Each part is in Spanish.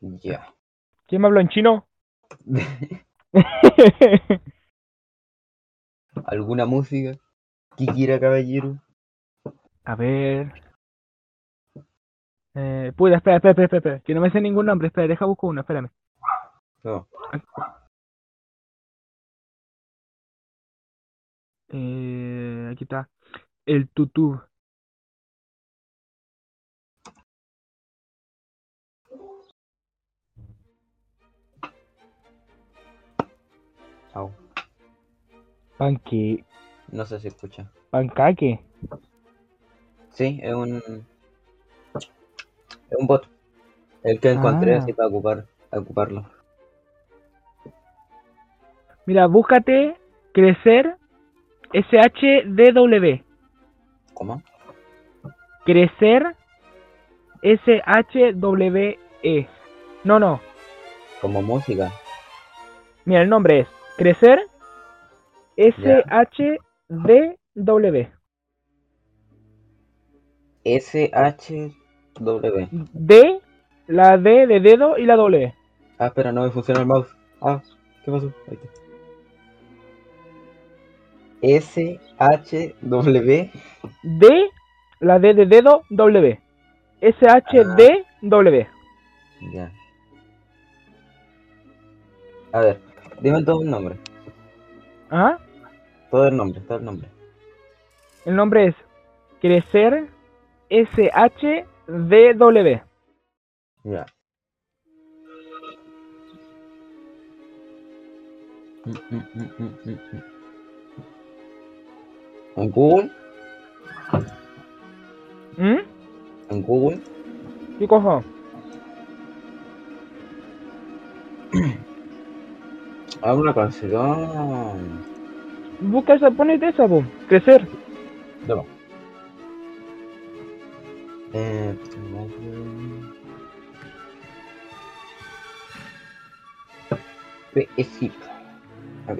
Ya. ¿Quién me habló en chino? ¿Alguna música que quiera, caballero? A ver. Eh, puta, espera, espera, espera, espera, que no me sé ningún nombre. Espera, deja busco uno, espérame. No. Eh, aquí está. El tutú. Panque. No sé si escucha. Pancaque. Sí, es un. Es un bot. El que encontré Ah. así para ocupar, ocuparlo. Mira, búscate crecer SHDW. ¿Cómo? Crecer SHWE. No, no. Como música. Mira, el nombre es Crecer SHDW. SHW. D, la D de dedo y la W. Ah, espera, no me funciona el mouse. Ah, ¿qué pasó? Ahí está. SHW. D, la D de dedo, W. SHDW. Ya. A ver, dime todo el nombre. ¿Ah? Todo el nombre, todo el nombre. El nombre es Crecer SHDW. Ya. ¿En Google? ¿Mm? ¿En Google? ¿Qué cosa? Ah, una canción. Busca esa, ponete esa, po. Crecer. No. Eh, PSIP. Ok.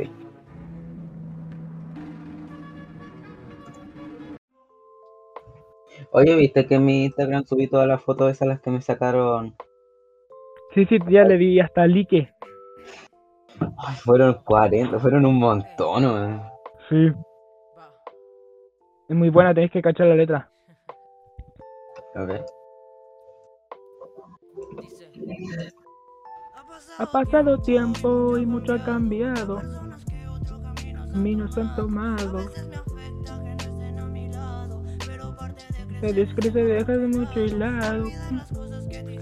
Oye, ¿viste que en mi Instagram subí todas las fotos esas las que me sacaron? Sí, sí, ya le di hasta like. Ay, fueron 40, fueron un montón, weón. Sí. Es muy buena, tenés que cachar la letra. Ok. Ha pasado tiempo y mucho ha cambiado. Minos han tomado. Se descrece, deja de mucho hilado.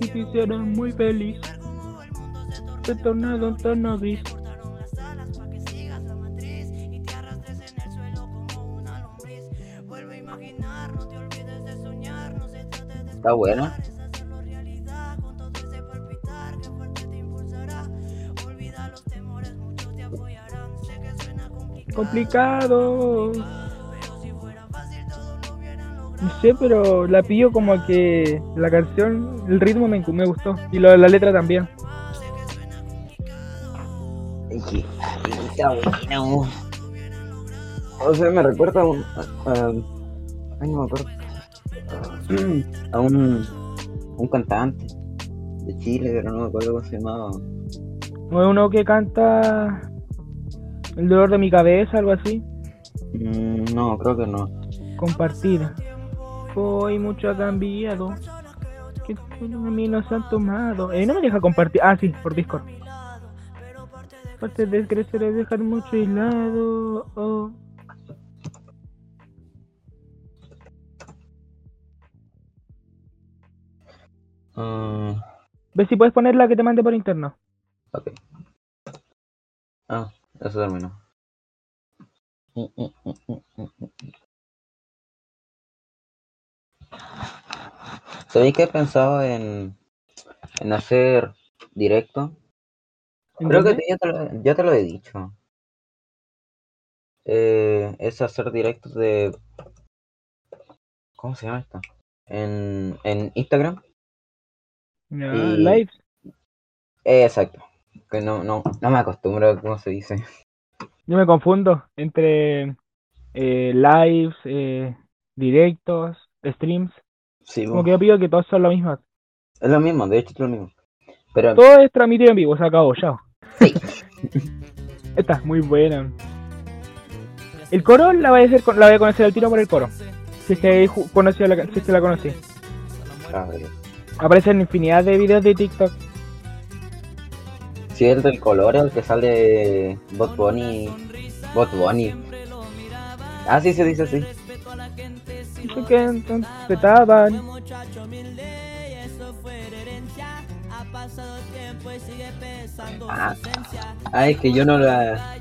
Si te hicieron muy feliz. Te tornado gris. Está buena. Complicado. No sé, pero la pillo como que la canción, el ritmo me, me gustó. Y lo, la letra también. Está weón. O sea, me recuerda a un. a- a- ay, no me acuerdo. A un. un cantante de Chile, pero no me acuerdo cómo se llamaba. No es uno que canta El dolor de mi cabeza, algo así. Mm, no, creo que no. Compartir. Hoy mucho ha cambiado. Que a mí nos han tomado. Eh, no me deja compartir. Ah, sí, por Discord. Parte de crecer es dejar mucho aislado. Oh. Mm, Ve si puedes poner la que te mande por interno. ok. Ah, eso terminó. Mm. ¿Sabéis que he pensado en, en hacer directo? ¿En Creo que dónde? te- ya, te lo, te lo he dicho. Eh, es hacer directos de... ¿Cómo se llama esto? En, en Instagram. Ya, Y- live. Eh, exacto. Que no, no, no me acostumbro a cómo se dice. Yo me confundo entre eh, lives, eh, directos, streams. Sí, Como que yo pido que todos son lo mismo. es lo mismo, de hecho es lo mismo. Pero Todo es transmitido en vivo, se acabó, chao. Sí. Esta es muy buena. El coro la voy a, hacer, la voy a conocer al tiro por el coro. Si es que, conocí la, si es que la conocí. a ver, Aparece en infinidad de videos de TikTok. si es el del color, el que sale Bot Bunny. Bot Bunny. Ah, sí, se dice así. Que Ah, ah, es que yo no la.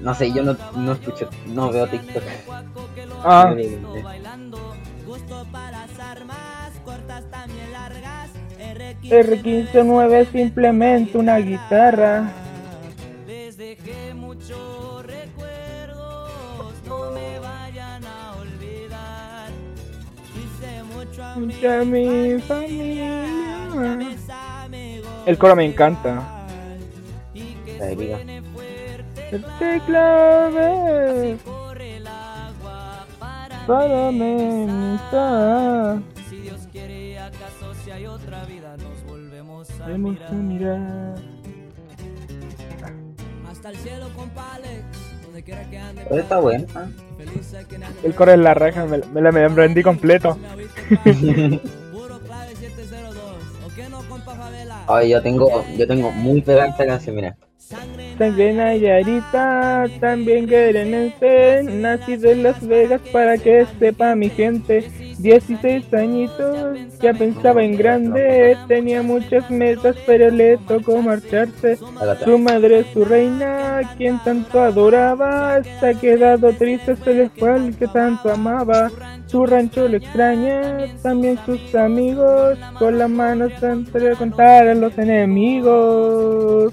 No sé, yo no, no escucho, no veo TikTok. Ah, Eh, R159 es simplemente una guitarra. Mucha mi familia. El coro me encanta. La diga. Este clave para amenizar. Vamos a mirar. Hasta el cielo, compa Alex. Donde quiera que ande, Pero está bueno. ah. feliz hay quien ande. El coro es la raja, me, me la me aprendí completo. Puro clave 702. ¿O qué no, compa Favela? Ay, yo tengo, yo tengo muy pegada esta canción, mira. También Nayarita, también Guerenense, nacido en Las Vegas para que sepa mi gente. 16 añitos, ya pensaba en grande, tenía muchas metas pero le tocó marcharse. Su madre, su reina, quien tanto adoraba, se ha quedado triste, se le fue al que tanto amaba. Su rancho lo extraña, también sus amigos, con las manos entre contar a los enemigos.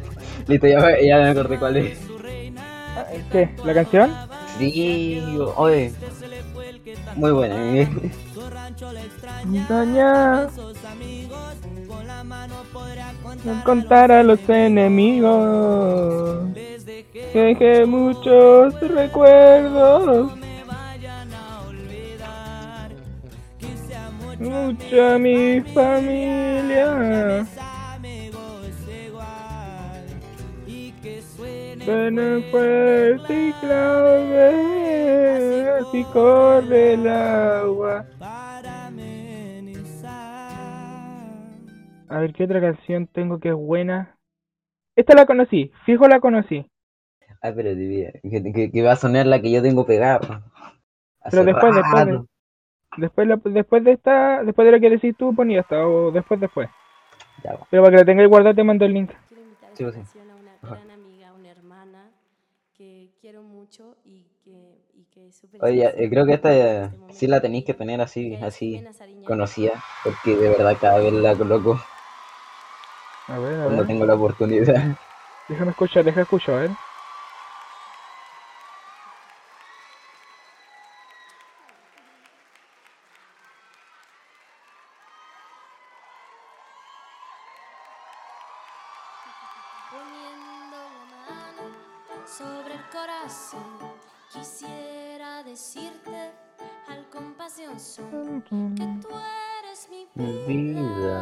Listo, ya me, ya me acordé cuál es. ¿Qué? ¿La canción? Sí, oye. Muy buena. eh. Montaña. No contar a los enemigos. Que dejé muchos recuerdos. Mucha mi familia. Fuerte y clave, así corre el agua. A ver, ¿qué otra canción tengo que es buena? Esta la conocí, fijo la conocí. Ay, pero divina, que, que, que va a sonar la que yo tengo pegada. Pero después, después de, después, la- después de esta, después de lo que decís tú, ponía esta, o después, después. Ya, va. Pero para que la tengáis guardada te mando el link. Sí, a sí. canción a una Ajá. gran amiga, una hermana que quiero mucho y que, y que es súper Oye, eh, creo que esta este sí la tenéis que tener así, así conocida, porque de verdad cada vez la coloco A ver, a cuando tengo la oportunidad. Déjame escuchar, deja escuchar, a ver.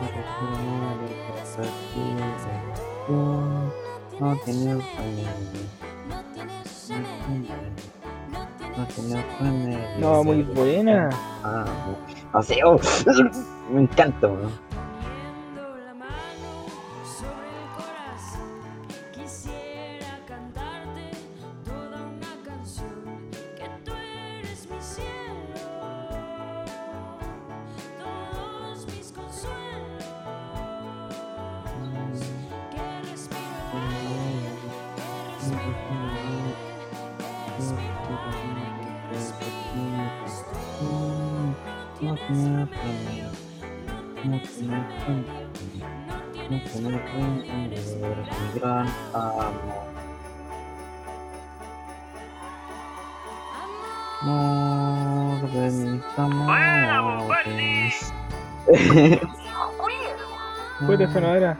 mi respiro. Tú no No no no no. No, muy buena. Ah, no oh, me encanta, bro. De mis amores. Puta.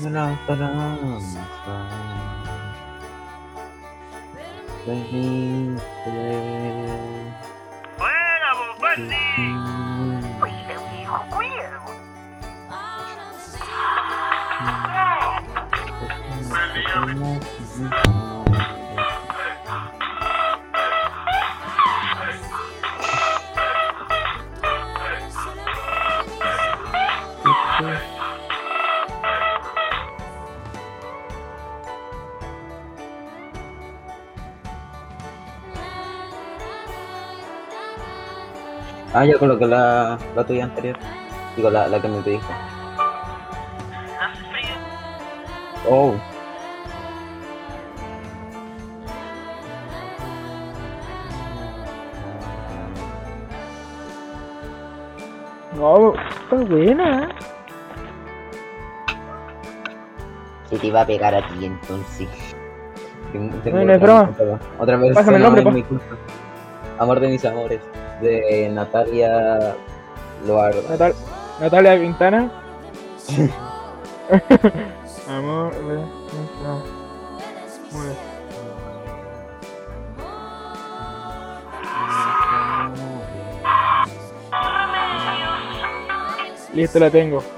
La feliz Ah, ya coloqué la, la tuya anterior. Digo, la, la que me pediste. Oh. No, está buena. ¿eh? Se te iba a pegar a ti entonces. Tengo- No, no es otra- broma. otra- vez. Pásame el nombre, pa. Amor de mis amores. De Natalia Loardo. Natal Natalia Quintana. Amor. Listo, la tengo.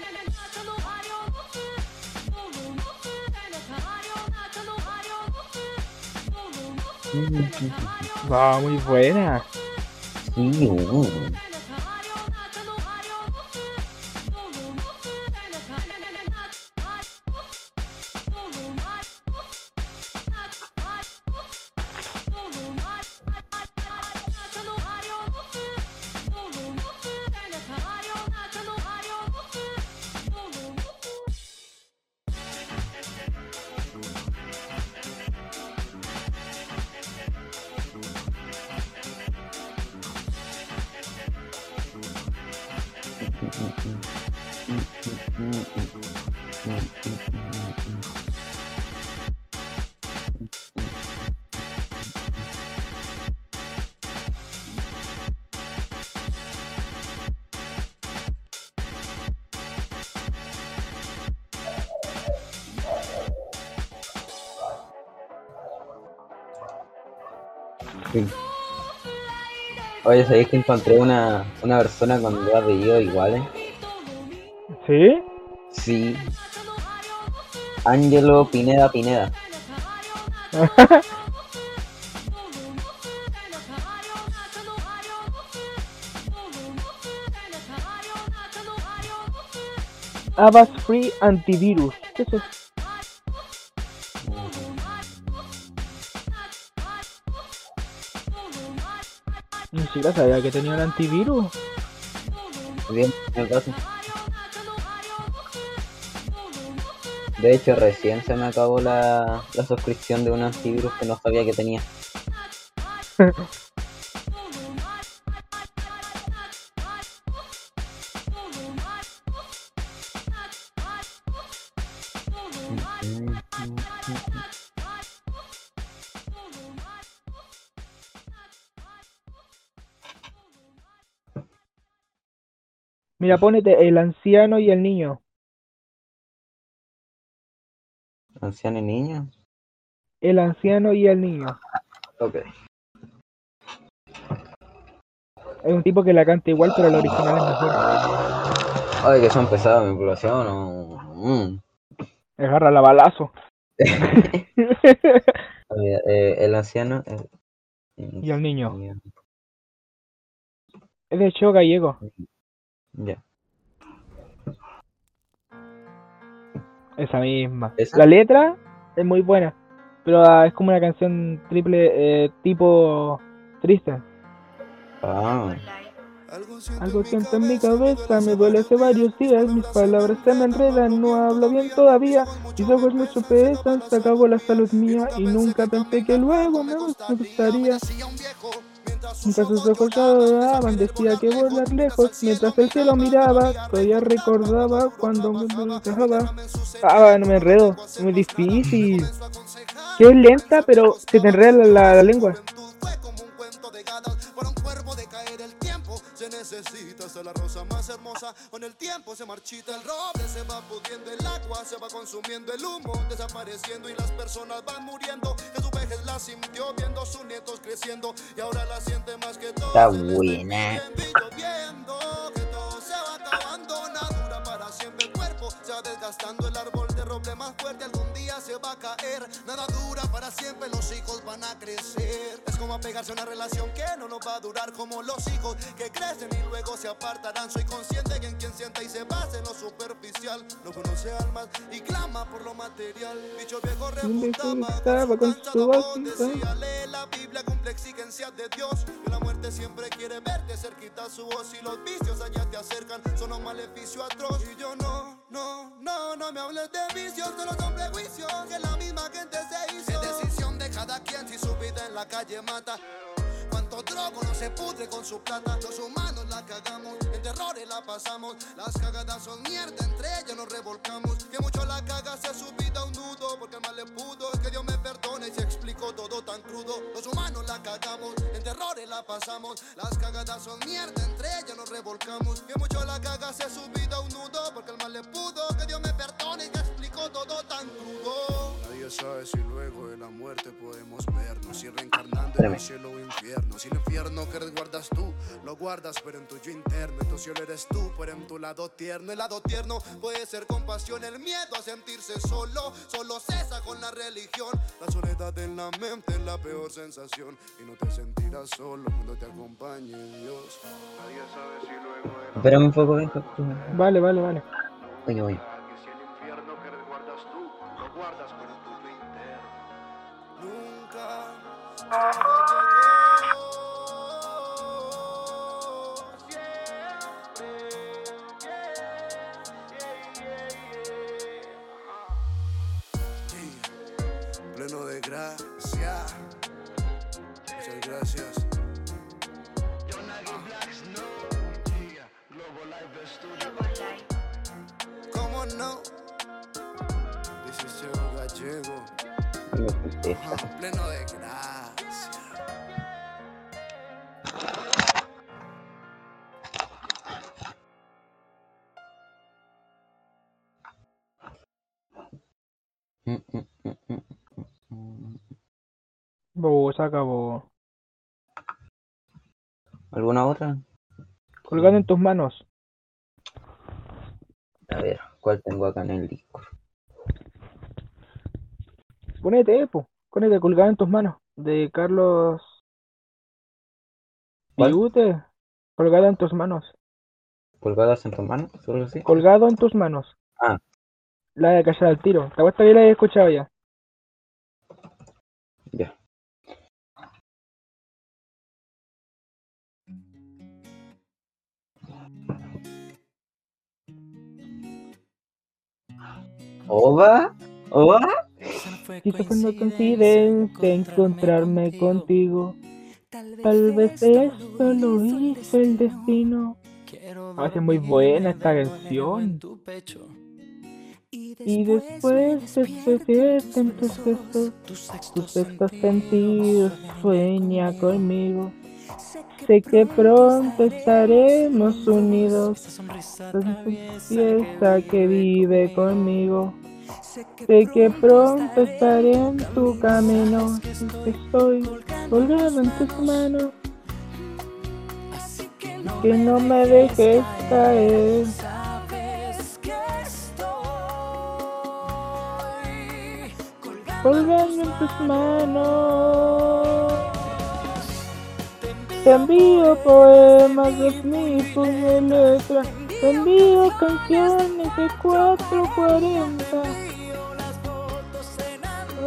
Va, muy buena. Oye, ¿sabéis que encontré una, una persona con dos apellidos iguales? ¿Sí? Sí. Ángelo Pineda Pineda. Avast Free Antivirus. ¿Qué es eso? Sabía que tenía el antivirus. Bien, en el caso. De hecho, recién se me acabó la, la suscripción de un antivirus que no sabía que tenía. Mira, ponete el anciano y el niño. Anciano y niño. El anciano y el niño. Ok. Hay un tipo que la canta igual, pero la original es mejor. Ay, que son pesadas mi población. o- Mm. Agarra la balazo. Eh, el anciano. eh, Y el niño. Es de show gallego. Ya. Esa misma. ¿Esa? La letra es muy buena, pero ah, es como una canción triple eh, tipo triste. Ah, Algo siento en mi cabeza, me duele hace varios días, mis palabras se me enredan, no hablo bien todavía, mis ojos me pesan, se acabó la salud mía y nunca pensé que luego me gustaría. Mientras sus ojos adoraban, decía que volar lejos, mientras el cielo miraba, todavía recordaba cuando me dejaba. Ah, no me enredo, muy difícil. Que es lenta, pero se te enreda la lengua. Tiempo. Se necesita ser la rosa más hermosa. Con el tiempo se marchita el roble, se va pudiendo el agua, se va consumiendo el humo, desapareciendo y las personas van muriendo. Que su vejez la sintió viendo sus nietos creciendo y ahora la siente más que todo. Está buena. viendo y lloviendo, que todo se va acabando, dura para siempre el cuerpo se va desgastando el árbol de roble más fuerte algún día se va a caer. Nada dura para siempre los hijos van a crecer. Es como apegarse a una relación que no nos va a durar como los hijos que crecen y luego se apartarán. Soy consciente que en quien sienta y se basa en lo superficial. No conoce almas y clama por lo material. Dicho viejo refutaba con su lee la Biblia cumple exigencias de Dios. Y la muerte siempre quiere verte cerquita su voz y los vicios allá te acercan. Son un maleficio atroz y yo no, no, no, no me hables de vicios son prejuicios que la misma gente se hizo es decisión de cada quien si su vida en la calle mata Cuánto drogo no se pudre con su plata. Los humanos la cagamos, en terrores la pasamos. Las cagadas son mierda, entre ellas nos revolcamos. Que mucho la caga se ha subido a un nudo, porque el mal le pudo. Que Dios me perdone y se explicó todo tan crudo. Los humanos la cagamos, en terrores la pasamos. Las cagadas son mierda, entre ellas nos revolcamos. Que mucho la caga se ha subido a un nudo, porque el mal le pudo. Que Dios me perdone y se todo tan crudo. Nadie sabe si luego de la muerte podemos vernos. Si reencarnando en el cielo o infierno. Si el infierno que resguardas tú, lo guardas, pero en tu yo interno. En tu cielo eres tú, pero en tu lado tierno. El lado tierno puede ser compasión, el miedo a sentirse solo. Solo cesa con la religión. La soledad en la mente es la peor sensación. Y no te sentirás solo cuando te acompañe Dios. Nadie sabe si luego de la espérame un poco, venga. Vale, vale, vale. Oye, oye. Se acabó. ¿Alguna otra? Colgado en tus manos. A ver, ¿cuál tengo acá en el Discord? Ponete, po. Ponete colgado en tus manos. De Carlos. Biute. Colgado en tus manos. ¿Colgadas en tus manos? ¿Solo así? Colgado en tus manos. Ah. La de callar al tiro. ¿Te acuerdas que la he escuchado ya? Ya. ¿Oba? ¿Oba? Quizá fue una coincidencia encontrarme contigo. Tal vez esto lo hizo el destino. Ah, es muy buena esta canción. Y después se despierten tus gestos, tus sextos sentidos, sueña conmigo. Sé que pronto estaremos unidos, fiesta que vive conmigo. Sé que pronto estaré en tu camino, estoy colgado en tus manos. Que no me dejes caer. Colgando en tus manos. Te envío poemas de mi y letra. Te envío canciones de 440.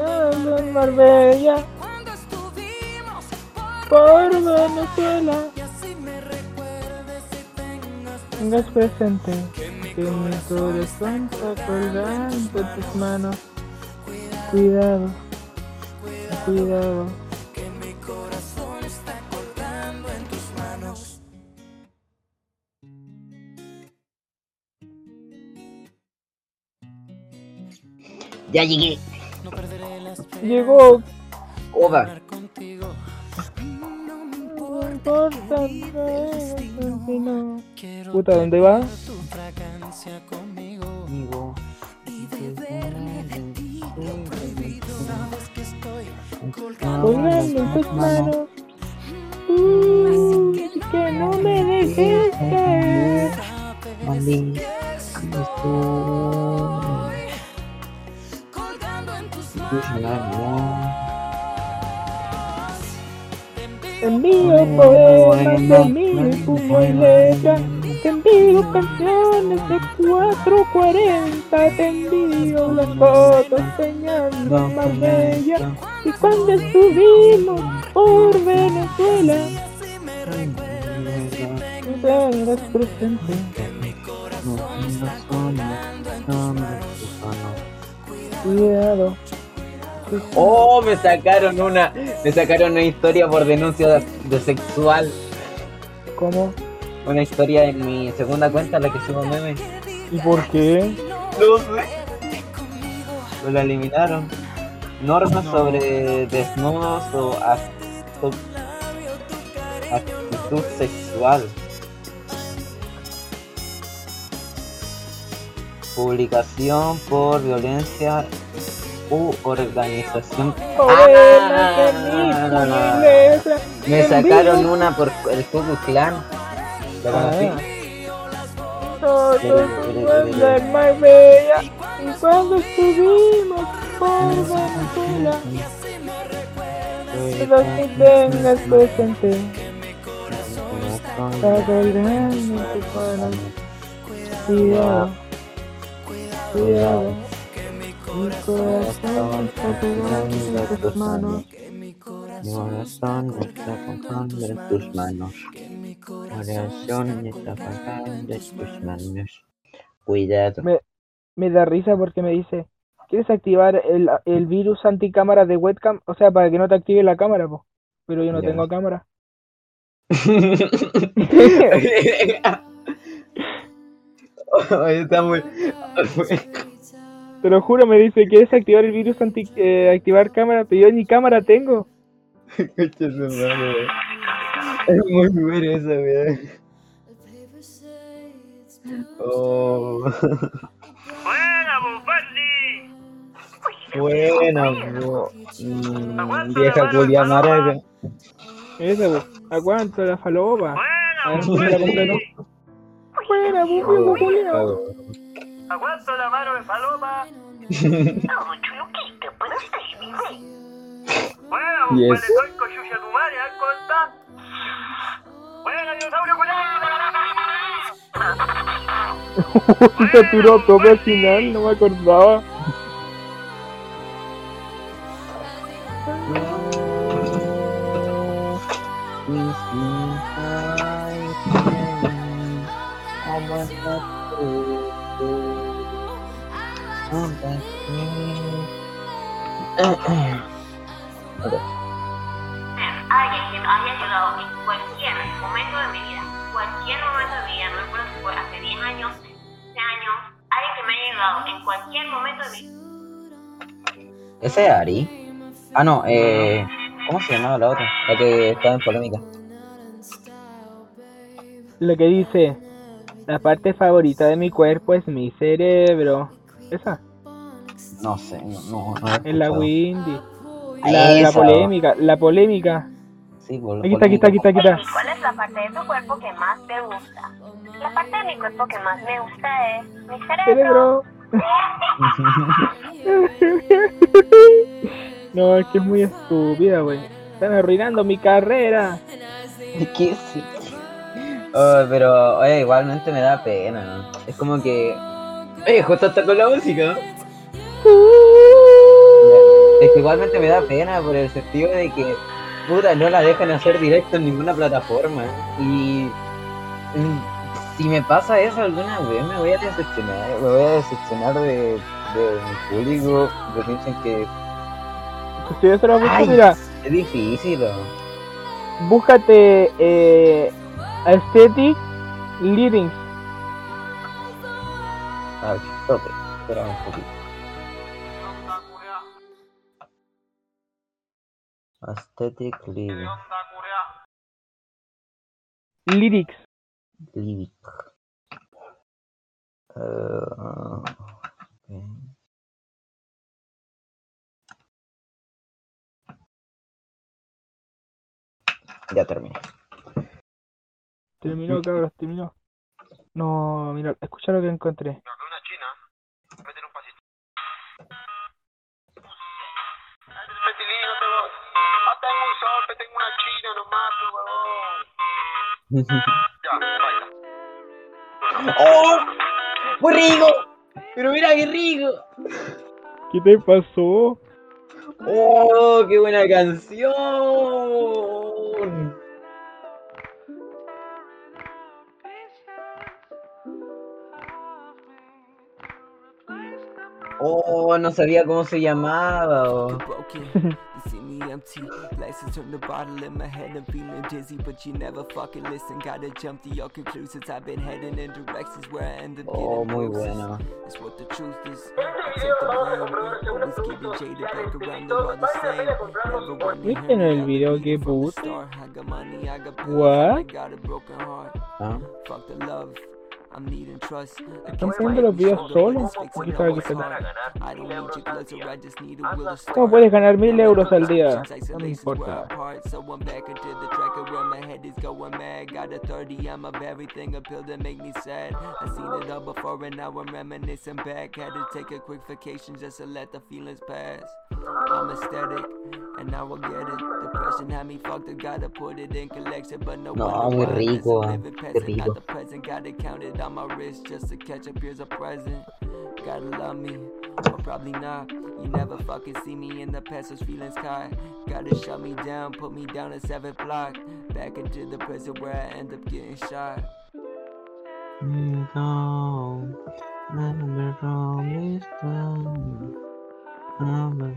Hablo en Marbella. Por Venezuela. Tengas presente que mi corazón está colgando tus manos. Cuidado, cuidado. Ya llegué. Llegó, Oba. no importa, no, Puta, ¿dónde va? Amigo. Colgando en tus manos. Uy, que no me dejes caer. Mami. Te envío poemas de mi puño y letra. Te envío canciones de 440. Te envío las fotos en Marbella. Y cuando estuvimos por Venezuela. Cuidado. Oh, me sacaron una, me sacaron una historia por denuncia de, de sexual. ¿Cómo? Una historia en mi segunda cuenta, la que subo memes. ¿Y por qué? No sé. Lo la eliminaron. Normas sobre desnudos o actitud sexual. Publicación por violencia u organización. Puño y letra. Me sacaron una por el en Marbella y cuando estuvimos por Venezuela. Que tengas presente. Cuidado, cuidado. Mi corazón está en tus manos. Mi corazón está colgando en tus manos. Corazón está colgando en tus manos. Cuidado. Me, me da risa porque me dice, ¿quieres activar el, el virus anticámara de webcam? O sea, para que no te active la cámara, po. Pero yo no Ya. tengo cámara. Oye, está muy. Te lo juro, me dice, ¿quieres activar el virus anti eh, activar cámara? Pero yo ni cámara tengo. Es muy buena esa weá. Oh. Buena, bo. Mm, vieja culia maraca. Esa, po. Aguanta la falopa. Buena, po, viejo culiao. Aguanto la mano de paloma. Bueno, Y pues es- le soy cochucha tu madre, ¿ah? ¿cómo está? Bueno, dinosaurio con Se tiró todo al final, no me acordaba. Alguien que haya llegado en cualquier momento de mi vida, cualquier momento de mi vida, no importa si fue hace 10 años, 15 años, alguien que me haya llegado en cualquier momento de mi vida. ¿Ese es Ari? Ah, no, eh. ¿Cómo se llamaba la otra? La que estaba en polémica. Lo que dice, la parte favorita de mi cuerpo es mi cerebro. Esa, No sé, no, no, no es la. Windy. La, la Esa. polémica, la polémica. Sí, por la Aquí está, aquí está, aquí está, aquí está. ¿Y cuál es la parte de tu cuerpo que más te gusta? La parte de mi cuerpo que más me gusta es mi cerebro. Cerebro. no, es que es muy estúpida, güey. Están arruinando mi carrera. ¿Qué sí? Oh, pero oye, igualmente me da pena, ¿no? Es como que. Oye, justo está con la música. Es que igualmente me da pena por el sentido de que, puta, no la dejan hacer directo en ninguna plataforma. Y. Si me pasa eso alguna vez, me voy a decepcionar. Me voy a decepcionar de, de mi público. Que piensen que si yo se lo busco, Ay. mira, es difícil. ¿no? búscate eh, Aesthetic Living. A ver. Espera un poquito. Aesthetic Living. Lyrics. Living. Uh, ok. Ya terminé. Terminó, cabros, terminó. No, mira, escucha lo que encontré. Una china, Sope, tengo una china nomás, huevón. Ya, baila. ¡Oh! ¡Muy rico! ¡Pero mira qué rico! ¿Qué te pasó? ¡Oh! ¡Qué buena canción! Oh, no sabía cómo se llamaba. oh. me empty. Glasses from the bottle in my head, I'm feeling dizzy, but you never fucking listen. Gotta jump to your conclusions. I've been heading in directions where I end up getting oh, muy buena. That's what the truth is. ¿Viste en el video que put? What? Huh? Están poniendo los videos solos, quizás diferente. ¿Cómo puedes ganar mil euros al día? No me importa. No muy rico, qué rico on my wrist just to catch up. Here's a present. Gotta love me, or probably not. You never fucking see me in the past, those feelings caught. Gotta shut me down, put me down a seventh block. Back into the prison where I end up getting shot. No, never promised them. Never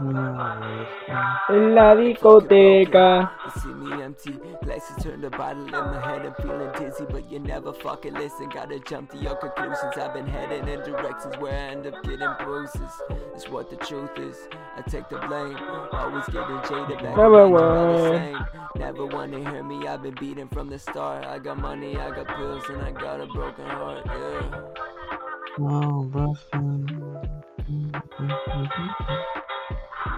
En la discoteca. See me empty, glasses turn the bottle in my head. I'm feeling dizzy, but you never fucking listen. Gotta jump to your conclusions. I've been heading in directions where I end up getting bruises. It's what the truth is. I take the blame. Always getting jaded back. Never around the all the will. same. Never wanna hear me. I've been beaten from the start. I got money, I got pills, and I got a broken heart. Yeah.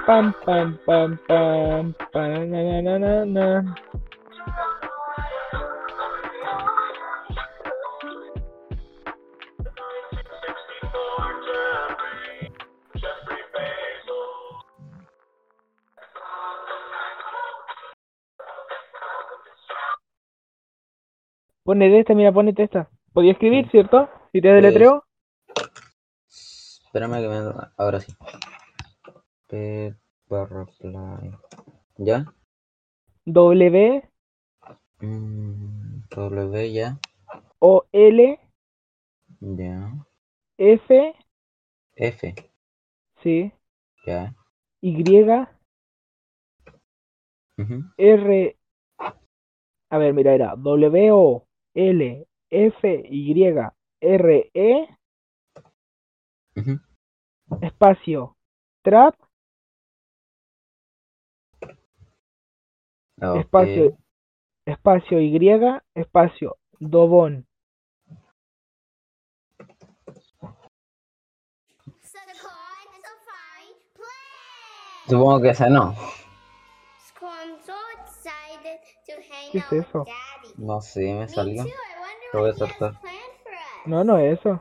Pam, pam, pam, pam. pam na, na, na, na. Ponete esta, mira, ponete esta. Podía escribir, ¿cierto? Si te deletreo. Espérame que me... Ahora sí. P barra play. ¿Ya? W Mm, W ya. O L Ya. F F. sí, Ya. Y Ujú. R A ver, mira, era W O L F Y R E Ujú. espacio trap Ok. espacio espacio Y espacio dobón! Supongo que esa no. I'm so excited to hang ¿Qué es eso? No sé, me Me salió. Lo voy a saltar. no, no es eso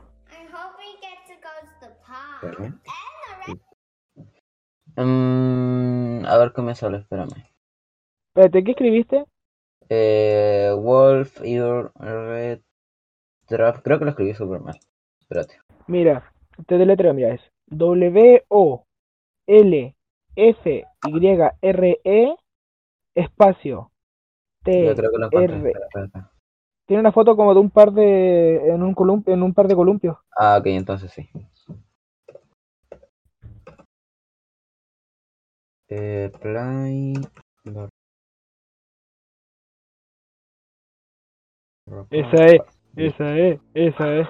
Mm, a ver qué me sale, espérame. Espérate, ¿qué escribiste? Eh, Wolf, Ear, Red, Draft. Creo que lo escribí súper mal. Espérate. mira, te deletreo, mira, es W O L F Y R E espacio T Yo creo que lo. R tiene una foto como de un par de en un colum- en un par de columpios Ah, ok, entonces sí. Eh, play. Esa es esa es esa es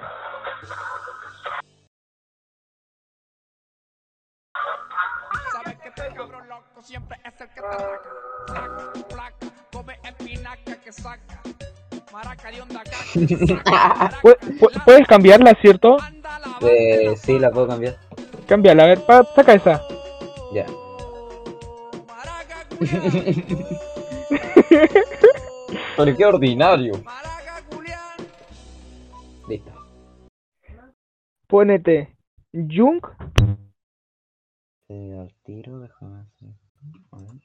Sabes que este cabrón loco siempre es el que te ataca. Saca, placa, come espinaca que saca. Puedes cambiarla cierto Eh, sí, la puedo cambiar. cámbiala a ver pa- saca esa Ya. Pero qué ordinario. Pónete Junk Eh, al tiro, déjame hacer. A ver.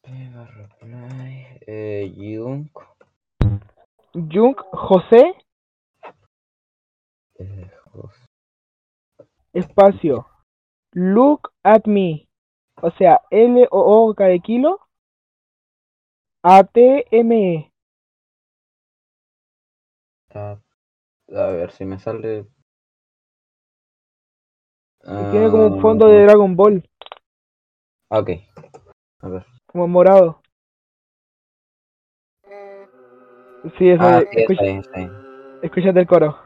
P barra play. Eh, Junk. Junk José Eh, Jos- espacio Look at me o sea L O O K de kilo A T M E A ver si me sale. Y tiene como un fondo de Dragon Ball Ah, Ok. A ver. como morado sí eso Ah, es- sí, está escucha- bien, está bien. escúchate el coro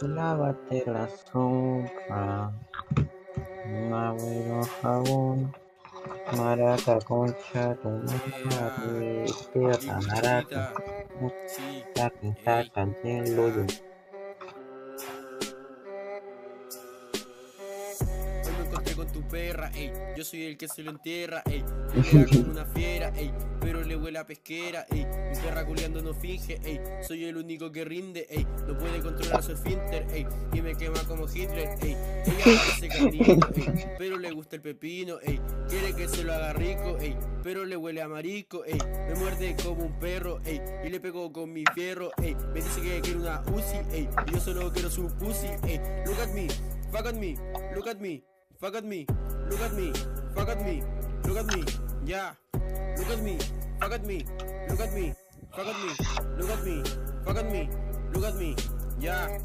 Lávate la sopa. Abuelo jabón. Maraca, concha, tu madre. Tierra, maraca. Saca, saca, hielo, yo. Hoy perra, ey. Yo soy el que se lo entierra, ey. Como una fiera, ey. Pero le huele a pesquera, ey. Mi perra culiando no finge, ey. Soy el único que rinde, ey. No puede controlar su esfínter, ey. Y me quema como Hitler, ey. Ella parece candito, ey. Pero le gusta el pepino, ey. Quiere que se lo haga rico, ey. Pero le huele a marico, ey. Me muerde como un perro, ey. Y le pego con mi fierro, ey. Me dice que quiere una Uzi, ey. Y yo solo quiero su pussy, ey. Look at me, fuck at me, look at me. Fuck at me, look at me, fuck at me, look at me, yeah. Look at me, fuck at me, look at me, fuck at me, look at me, fuck at me, look at me, yeah.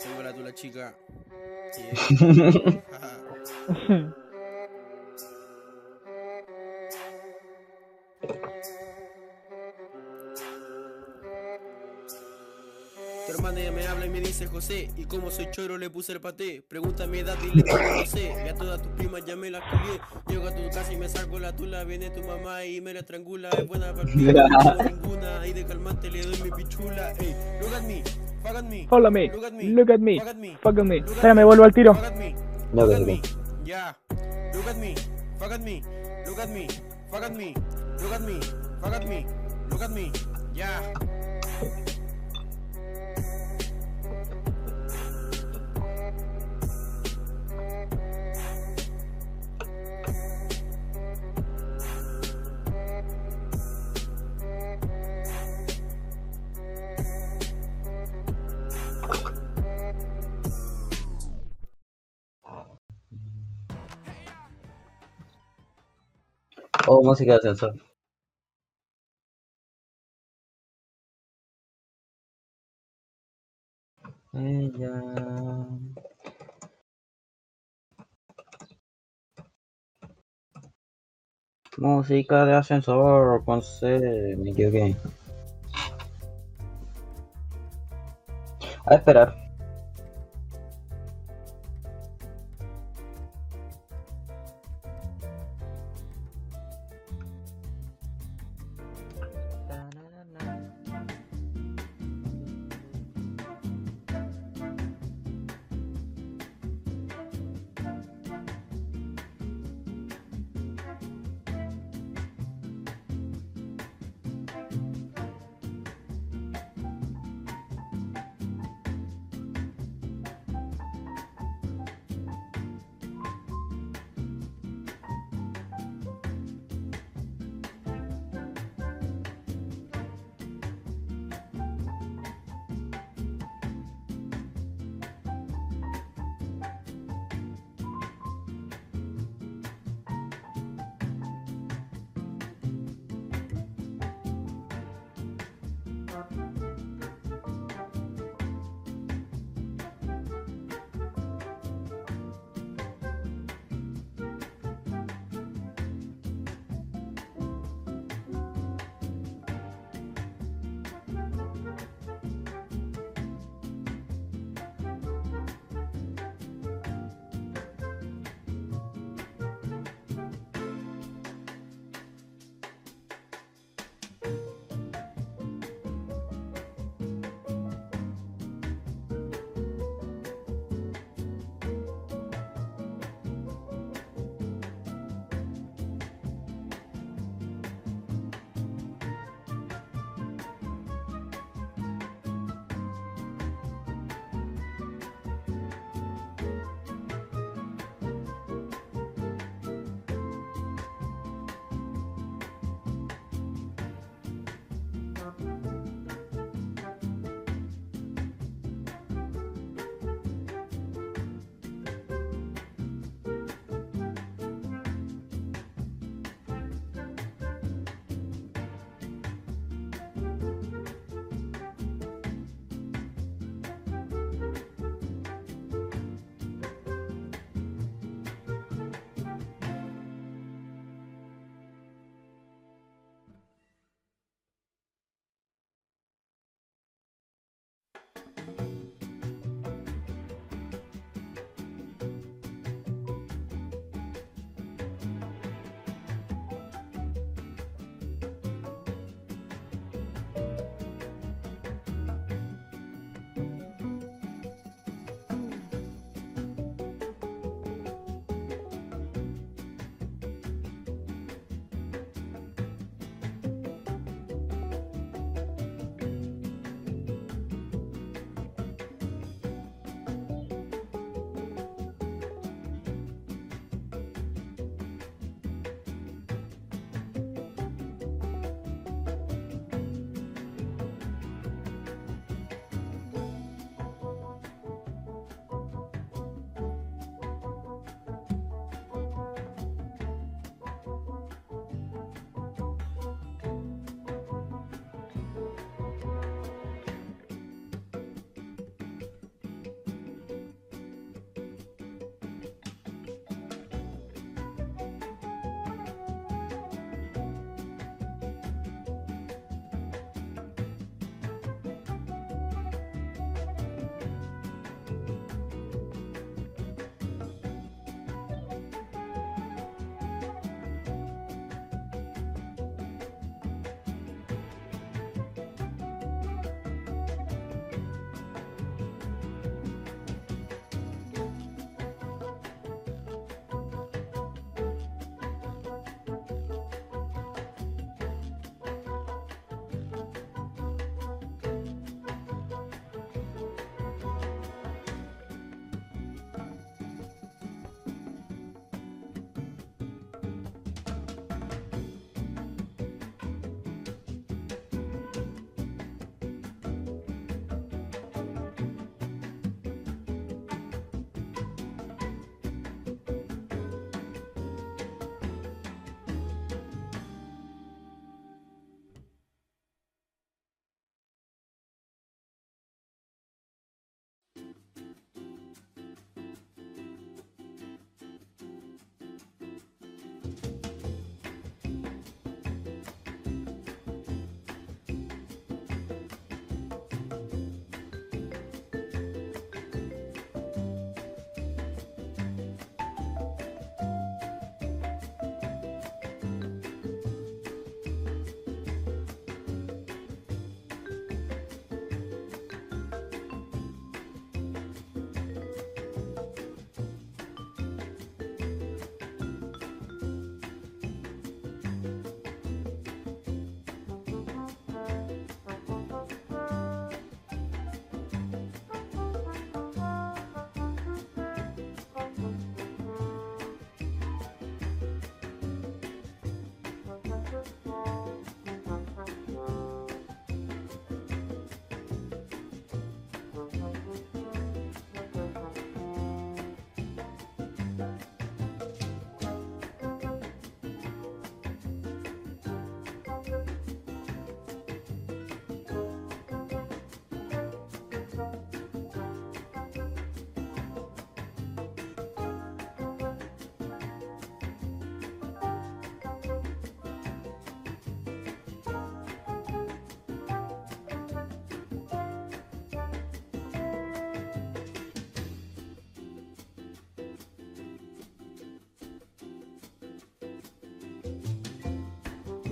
Tengo la tula chica. Yeah. Tu hermana ya me habla y me dice José Y como soy choro le puse el paté Pregunta mi edad y le digo no sé Y a todas tus primas ya me las culié Llego a tu casa y me saco la tula Viene tu mamá y me la estrangula Es buena para el no ninguna Y de calmante le doy mi pichula Ey, look at me, fuck at me follow me Look at me, look at me fuck at me fuck at me Look at espérame vuelvo al tiro Fuck at me, No, look ok, at me, yeah Look at me, fuck at me Look at me, fuck at me Look at me, fuck at me Look at me, yeah música de ascensor. Ella. Música de ascensor, con C, me equivoqué. A esperar.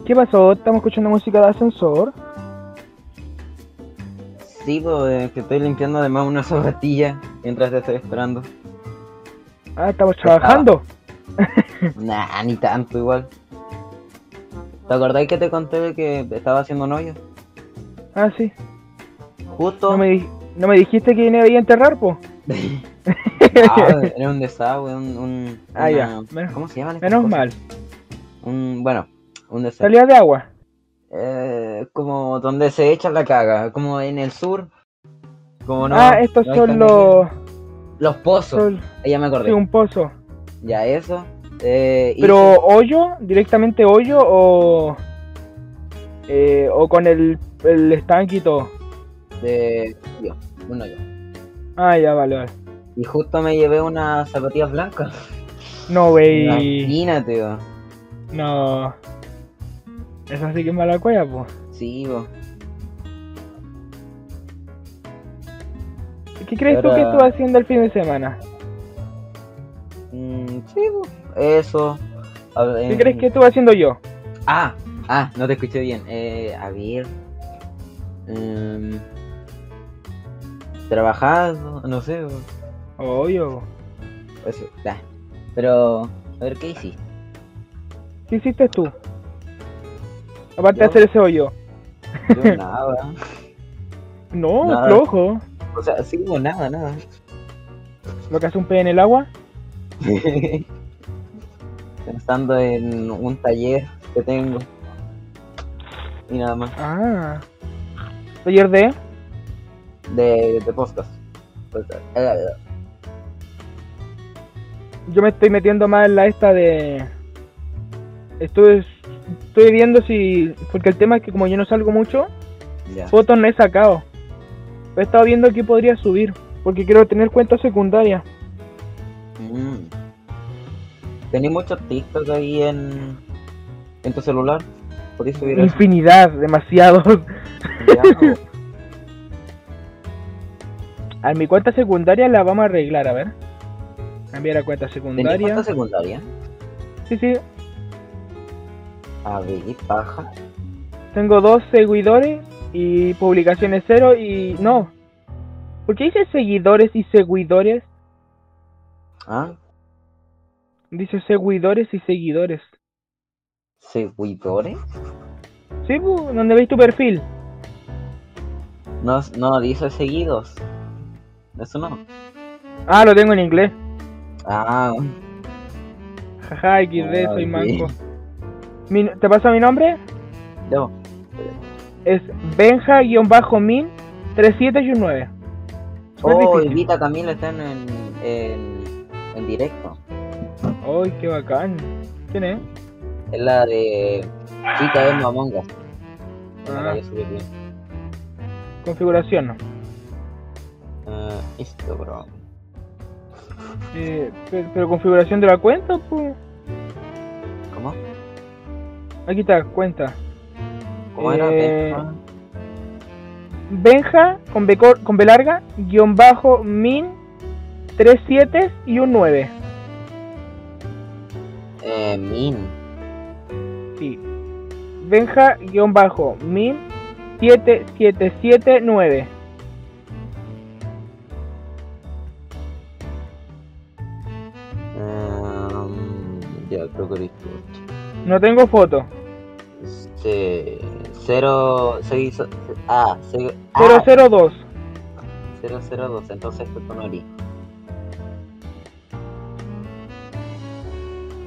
¿Qué pasó? ¿Estamos escuchando música de ascensor? Sí, pues que estoy limpiando además una zapatilla mientras te estoy esperando. Ah, estamos trabajando. Nah, ni tanto igual. ¿Te acordáis que te conté de que estaba haciendo un hoyo? Ah, sí. Justo. ¿No me, di- no me dijiste que me iba a enterrar, po? Ah, era un desagüe, un... un Ah, una- ya. Menos- ¿Cómo se estas Menos mal. Un, bueno, un. Salida de agua. Eh, como donde se echa la caga, como en el sur. Como no, ah, estos no son los... Los pozos. son- Ahí ya me acordé. sí, un pozo. Ya eso. Eh, Pero hoyo, directamente hoyo o... eh, o con el, el estanque y todo. de yo, un hoyo. Ah, ya, vale, vale. Y justo me llevé unas zapatillas blancas. No, wey. Imagínate. No. Esa sí que es mala cueva, po. Sí, bo. ¿Qué crees tú que estuvo haciendo el fin de semana? Mm, sí, bo. Eso. ¿Qué crees que estuvo haciendo yo? Ah, ah, no te escuché bien. Eh, a ver. em, trabajando, no sé. bo. Obvio. Eso, ya. Pero, a ver, ¿qué hiciste? ¿Qué hiciste tú? Aparte de Yo- hacer ese hoyo. Yo nada. No, Nada. flojo. O sea, sí, bo, nada, nada. Lo que hace un pez en el agua. Pensando en un taller que tengo. Y nada más. Ah. Taller de. De, de podcast. Pues, eh, Yo me estoy metiendo más en la esta de. Estoy, estoy viendo si. Porque el tema es que como yo no salgo mucho, fotos no he sacado. He estado viendo qué podría subir. Porque quiero tener cuenta secundaria. Mm. ¿Tenés muchos TikTok ahí en, en tu celular? ¿Podés subir eso? Infinidad, demasiados. Ya, bo. A mi cuenta secundaria la vamos a arreglar, a ver. Cambiar a cuenta ¿Tenés secundaria. cuenta secundaria? Sí, sí. A ver, paja. Tengo dos seguidores y publicaciones cero y no. ¿Por qué dice seguidores y seguidores? ¿Ah? Dice seguidores y seguidores. ¿Seguidores? Sí, pu, donde veis tu perfil. No, no dice seguidos. Eso no. Ah, lo tengo en inglés. Ah, Jaja, XD, Ah, soy manco. Mi- ¿Te pasa mi nombre? yo. Es Benja-min 3719. Súper Oh, difícil. Evita Camila está en, en, en, en directo. Ay, qué bacán. ¿Quién es? Es la de Chica de Among Us. Ah, configuración. no. Ah, esto, bro. Eh, pero, pero configuración de la cuenta, pues. ¿Cómo? Aquí está, cuenta. ¿Cómo era? Eh, Benja? Benja con B, cor- con B larga, guion bajo, min, 3 7 y un 9. Eh, Min. Sí. Benja, guion bajo, min, 7 7 7 9. Um, ya, creo que listo. No tengo foto. Este. Ah, se, ah, 002. 002, entonces esto no haría.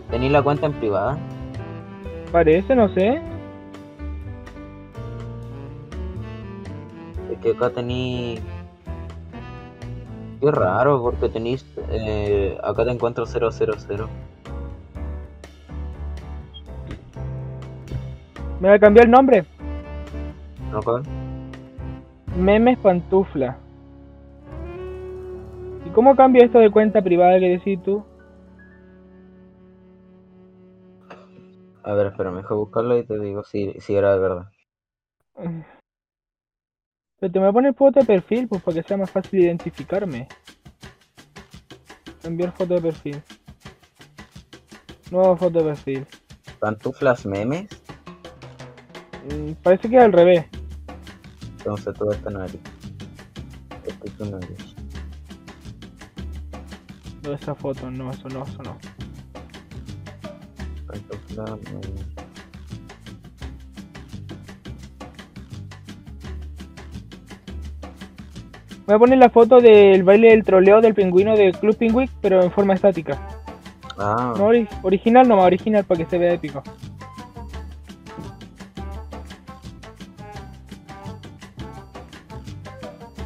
¿Tenéis la cuenta en privada? Parece, no sé. Es que acá tenéis. Qué raro, porque tenéis. Eh, acá te encuentro 000. Me cambiar el nombre. ¿No cuál? Memes pantufla. ¿Y cómo cambio esto de cuenta privada que decís tú? A ver, espera, mejor buscarlo y te digo si, si era de verdad. Pero te me voy a poner foto de perfil, pues para que sea más fácil identificarme. Enviar foto de perfil. Nueva foto de perfil. ¿Pantuflas memes? Mm, Parece que es al revés. Entonces todo esto no eres. Esto tú no eres. No, esa foto, no, eso no, eso no. Voy a poner la foto del baile del troleo del pingüino del Club Penguin, pero en forma estática. Ah, No, ori- original nomás, original para que se vea épico.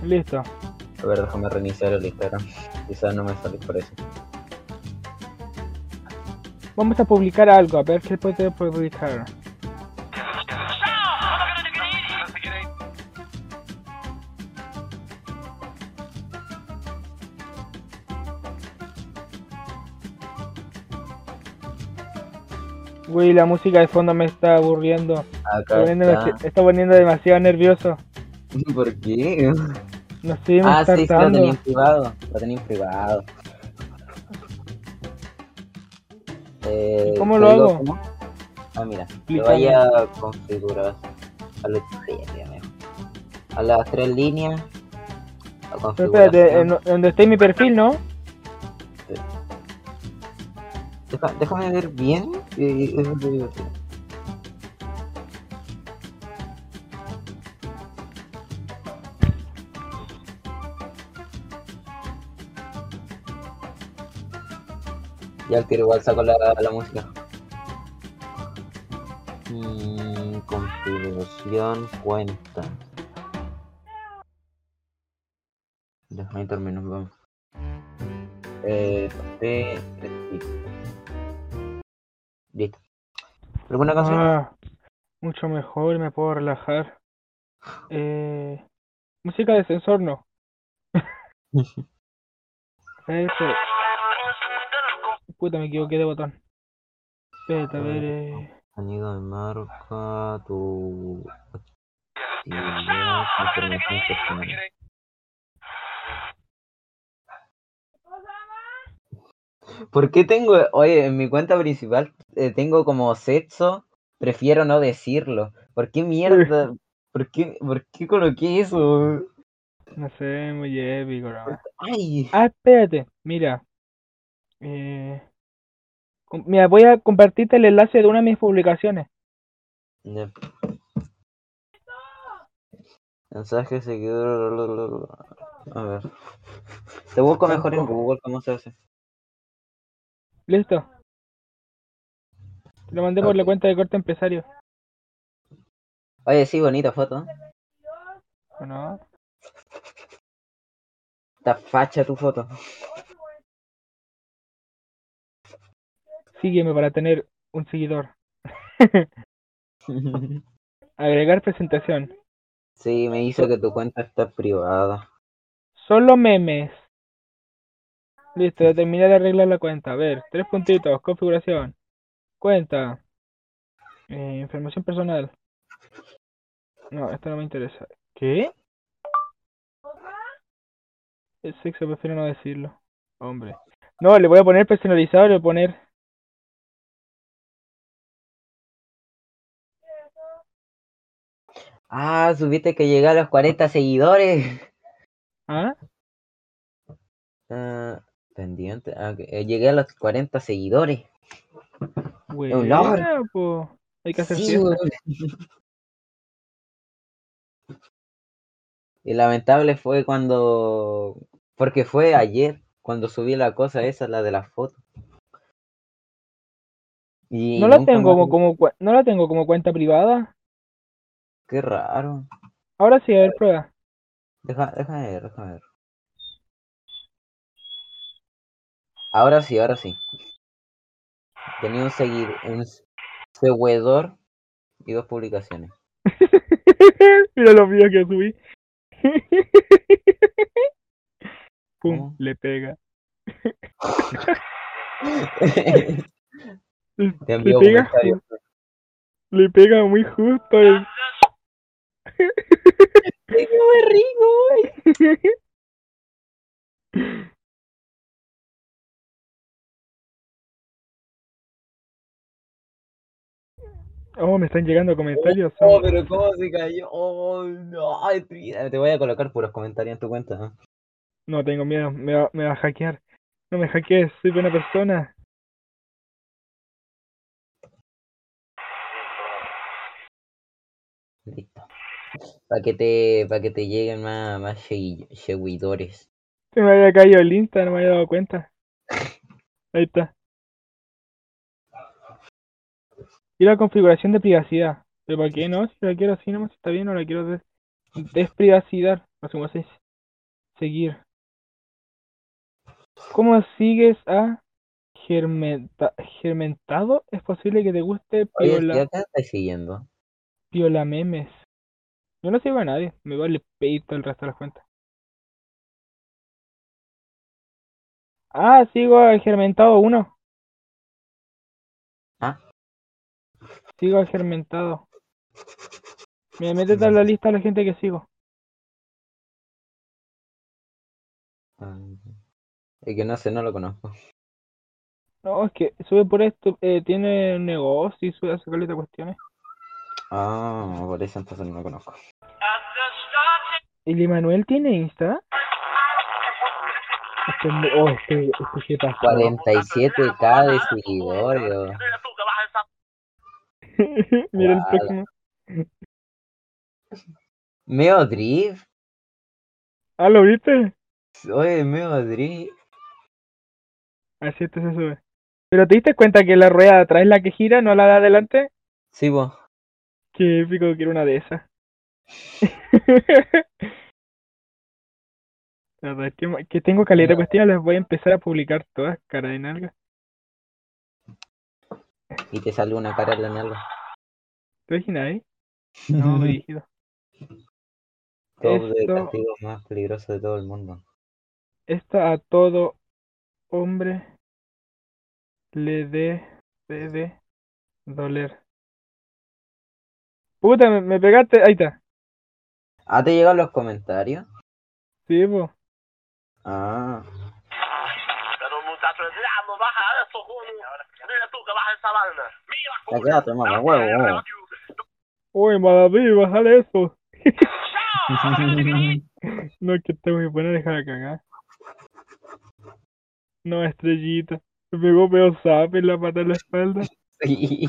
Listo. a ver, déjame reiniciar el Instagram. Quizás no me sale por eso. Vamos a publicar algo, a ver qué puede publicar. Güey, la música de fondo me está aburriendo. Acá Está está poniendo demasiado nervioso. ¿Por qué? No me Ah, sí, lo tenía en privado. Lo tenía en privado. Eh, ¿Cómo ¿te lo hago? Ah, mira. Explícame. vaya a configurar. A, lo- a las tres líneas. A Pero espérate, en, donde está mi perfil, ¿no? Deja- déjame ver bien. y- y- y- y- Ya el tiro igual sacó la, la música. Mm, configuración cuenta. Déjame terminar, vamos. Eh, P- Listo. ¿Alguna canción? Ah, mucho mejor, me puedo relajar. Eh, música de sensor no. Eso. Puta, me equivoqué de botón. Espérate, a ver. Eh... Sonido de marca, tu actividad, información personal. ¿Por qué tengo, oye, en mi cuenta principal eh, tengo como sexo, prefiero no decirlo? ¿Por qué mierda? ¿Por qué, por qué coloqué eso? No sé, muy épico, ¿no? Ay, Ah, espérate, mira. Eh... Mira, voy a compartirte el enlace de una de mis publicaciones. Mensaje seguidor. A ver. Te busco mejor en Google, ¿cómo se hace? Listo. Te lo mandé por la cuenta de corte empresario. Oye, sí, bonita foto. ¿O no? Está facha tu foto. Sígueme para tener un seguidor. Agregar presentación. Sí, me dice que tu cuenta está privada. Solo memes. Listo, ya terminé de arreglar la cuenta. A ver, tres puntitos, configuración. Cuenta. Eh, información personal. No, esto no me interesa. ¿Qué? El sexo prefiero no decirlo. Hombre. No, le voy a poner personalizado, le voy a poner. Ah, subiste que llegué a los 40 seguidores. ¿Ah? Ah, pendiente. Ah, ok, eh, llegué a los 40 seguidores. un logro. Buena, po. Hay que hacer Sí. Y lamentable fue cuando. Porque fue ayer, cuando subí la cosa esa, la de la foto. Y No la tengo como, como no la tengo como cuenta privada. Qué raro. Ahora sí, a ver, prueba. Deja, déjame ver, déjame ver. Ahora sí, ahora sí. Tenía un seguidor, un seguidor y dos publicaciones. Mira los videos que subí. Pum, ¿Cómo? le pega. Te le envío pega, le pega muy justo. el- muy rico, güey. Oh, me están llegando comentarios. Oh, pero cómo se cayó. Oh, no, ay, te voy a colocar puros comentarios en tu cuenta. ¿no? No tengo miedo, me va, me va a hackear. No me hackees, soy buena persona. Para que te, para que te lleguen más, más segui- seguidores. Se me había caído el Insta, no me había dado cuenta. Ahí está. Y la configuración de privacidad. ¿Pero para qué no? Si la quiero así nomás está bien, no la quiero des desprivacidad. No sé cómo se. Seguir. ¿Cómo sigues a Germenta Germentado? Es posible que te guste Oye, Piola, ¿qué acá estás siguiendo? Piola Memes. Yo no sigo a nadie, me vale peito el resto de las cuentas. Ah, sigo a Germentado 1. Ah. Sigo a Germentado. Mira, métete a la lista de la gente que sigo. Ah, Es que no sé, no lo conozco. No, es que sube por esto, eh, tiene negocio y sube a sacarle de cuestiones. Ah, por eso entonces no lo conozco. ¿El Emanuel tiene Insta? Este, es mu- oh, este, este. 47k de seguidores. oh. Mira el próximo. Meo Drift. Ah, ¿lo viste? Oye, Meo Drift. Así este se sube. ¿Pero te diste cuenta que la rueda de atrás es la que gira, no la de adelante? Sí, vos. Qué épico, quiero una de esas. La verdad es que, tengo caleta de cuestiones, las voy a empezar a publicar todas, cara de nalga. Y te sale una cara en la nalga. ¿Te imaginas ahí? No, brígido. Top de Esto- castigos más peligrosos de todo el mundo. Esto a todo hombre le debe de doler. Puta, me, me pegaste. Ahí está. ¿Ah, te llegan los comentarios? Sí, po. Ah. Pero muchachos, diablo, baja eso, coño. Dile tú que baja esa vaina. Mira, Ya quédate, mamá, huevo. Uy, Madaví, bájale eso. No, es que te voy a poner a dejar de cagar. No, estrellita. Me pegó peor zap en la pata en la espalda. Sí.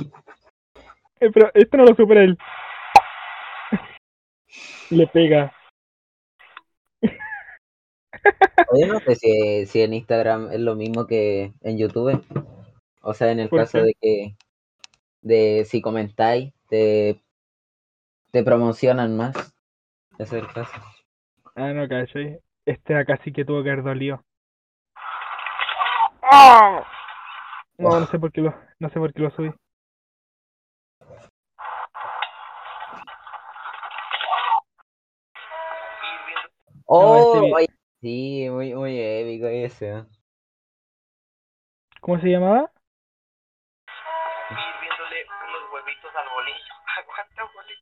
Eh, pero esto no lo supera él. Le pega. Oye, no sé si, si en Instagram es lo mismo que en YouTube. O sea, en el ¿Por caso qué? de que de si comentáis, te, te promocionan más. Ese es el caso. Ah, no, caché. Este acá sí que tuvo que haber dolido. ¡Ah! No, no sé por qué lo, no sé por qué lo subí. Oh, este vi- oye, sí, muy, muy épico ese. ¿Cómo se llamaba? Viéndole unos huevitos al bolillo. Aguanta, bolillo.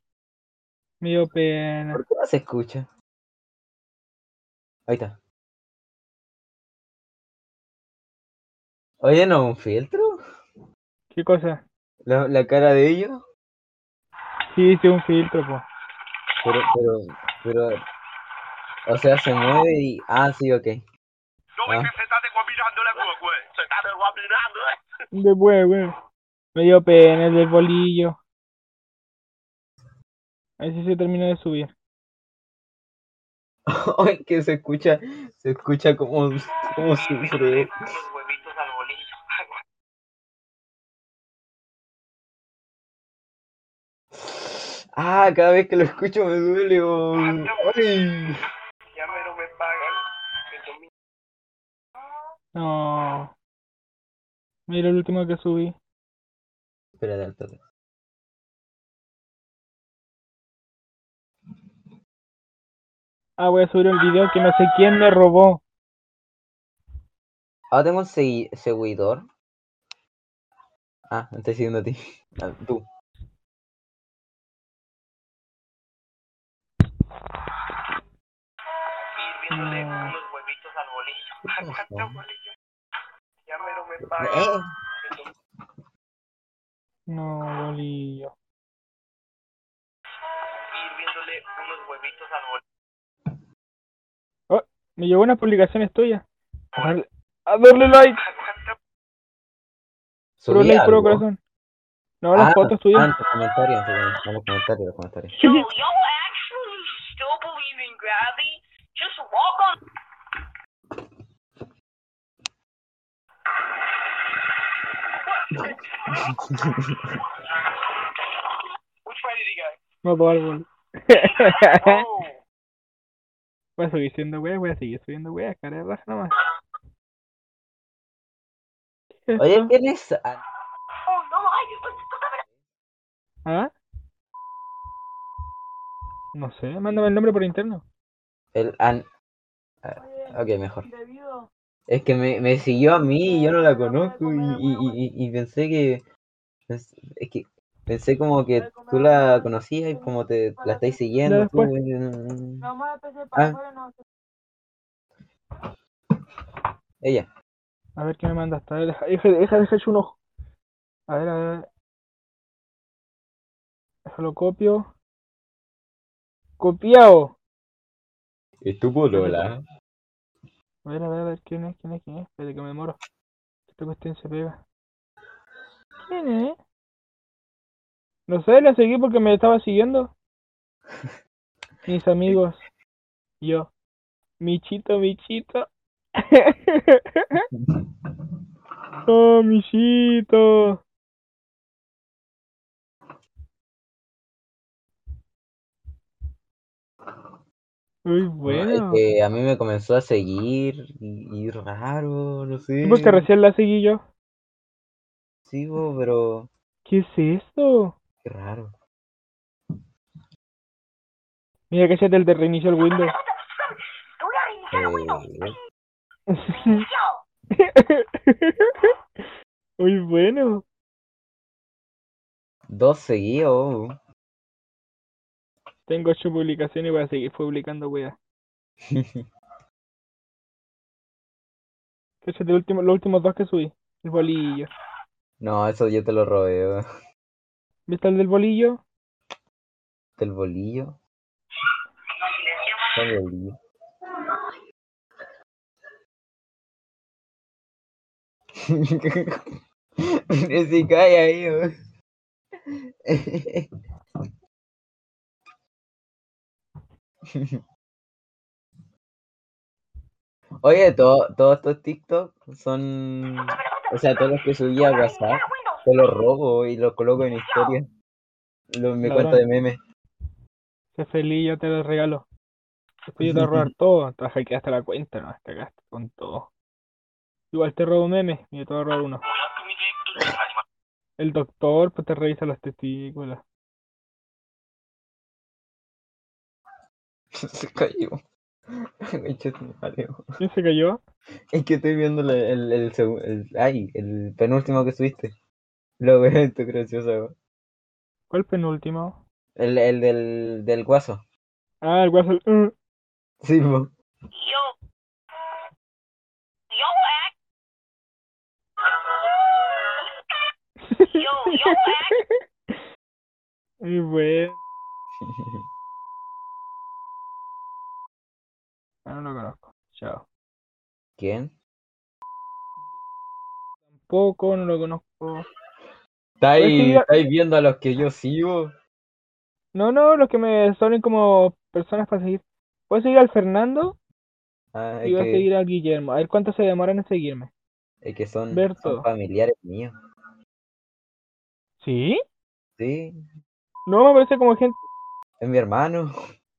Me dio pena. ¿Por qué no se escucha? Ahí está. Oye, ¿no un filtro? ¿Qué cosa? La, la cara de ellos. Sí, sí, un filtro, po. Pero, pero, pero. O sea, se mueve y. Ah, sí, ok. No ves Ah. que se está desguapinando la güey, güey. Se está desguapinando, eh. Después, güey. Me dio pena el del bolillo. A ver si se terminó de subir. Ay, que se escucha, se escucha como, como sufre. Al bolillo. Ah, cada vez que lo escucho me duele. oh. Ay. No. Mira el último que subí. Espera, espérate. Ah, voy a subir un video que no sé quién me robó. Ahora tengo un seguidor. Ah, me estoy siguiendo a ti. A ver, ah, tú. No. Eh. No, bolillo. Sirviéndole unos huevitos al bolillo. Me llegó unas publicaciones tuyas. A darle, a darle like. Subí like, algo. corazón. No, las Ah, fotos tuyas. comentarios, los comentarios, los comentarios. Yo, actually still believe in gravity? Just walk on. Which way did he go? Me puedo árbol. Oh. Voy a seguir siendo wea, voy a seguir subiendo wea, cara de raja nomás. ¿Qué es Oye? ¿quién es? Ah, Oh no, ¿Ah? No sé, mándame el nombre por interno. El an... ah, Ok, mejor. Es que me, me siguió a mí y yo no la conozco y, y, y, y- pensé que... Es es que pensé como que tú la conocías y como te la estáis siguiendo. tú, eh, Ah. Ella. A ver qué me mandaste. A ver, deja, deja, deja, deja un ojo. A ver, a ver. Déjalo copio. Copiado. ¿Es tu polola? A ver, a ver, a ver, quién es, quién es, quién es. Espera que me demoro. Esta cuestión se pega. ¿Quién es? No sé, la seguí porque me estaba siguiendo. Mis amigos. Yo. Michito, Michito. oh, Michito. Muy bueno. que a mí me comenzó a seguir y, y raro, no sé. Sí, porque recién la seguí yo. Sí, bo, pero ¿Qué es esto? qué raro. Mira que ese es el de reinicio el Windows. Eh, Muy bueno. dos seguidos. Tengo ocho publicaciones y voy a seguir publicando, wea. Ese es el último, los últimos dos que subí. El bolillo. No, eso yo te lo robé. ¿Viste el del bolillo? Del bolillo. ¿Cuál bolillo? Si cae ahí, Oye, todo- todos estos TikTok son. O sea, todos los que subí a WhatsApp, te los robo y los coloco en historia. Lo- en mi Ladrón. cuenta de memes. Sé feliz, yo te lo regalo. Después yo te voy a robar todo. Te hackeaste la cuenta, no, cagaste con todo. Igual te robo memes y yo te voy a robar uno. El doctor, pues te revisa las testículas. Se cayó. ¿Quién se cayó? Es que estoy viendo el, el, el, segu- el- ay, el penúltimo que subiste. Lo veo en tu gracioso. ¿Cuál penúltimo? El, el del, del guaso. Ah, el WhatsApp. uh, Sí, bo. Yo. Yo act. Yo, yo act. Muy bueno. Ah, no lo conozco. Chao. ¿Quién? Tampoco, no lo conozco. ¿Estáis, estáis viendo a los que yo sigo? No, no, los que me salen como personas para seguir. Voy a seguir al Fernando Ah, y voy a seguir al Guillermo. A ver cuánto se demoran en seguirme. es que son, son familiares míos. ¿Sí? Sí, No, me parece como gente. es mi hermano.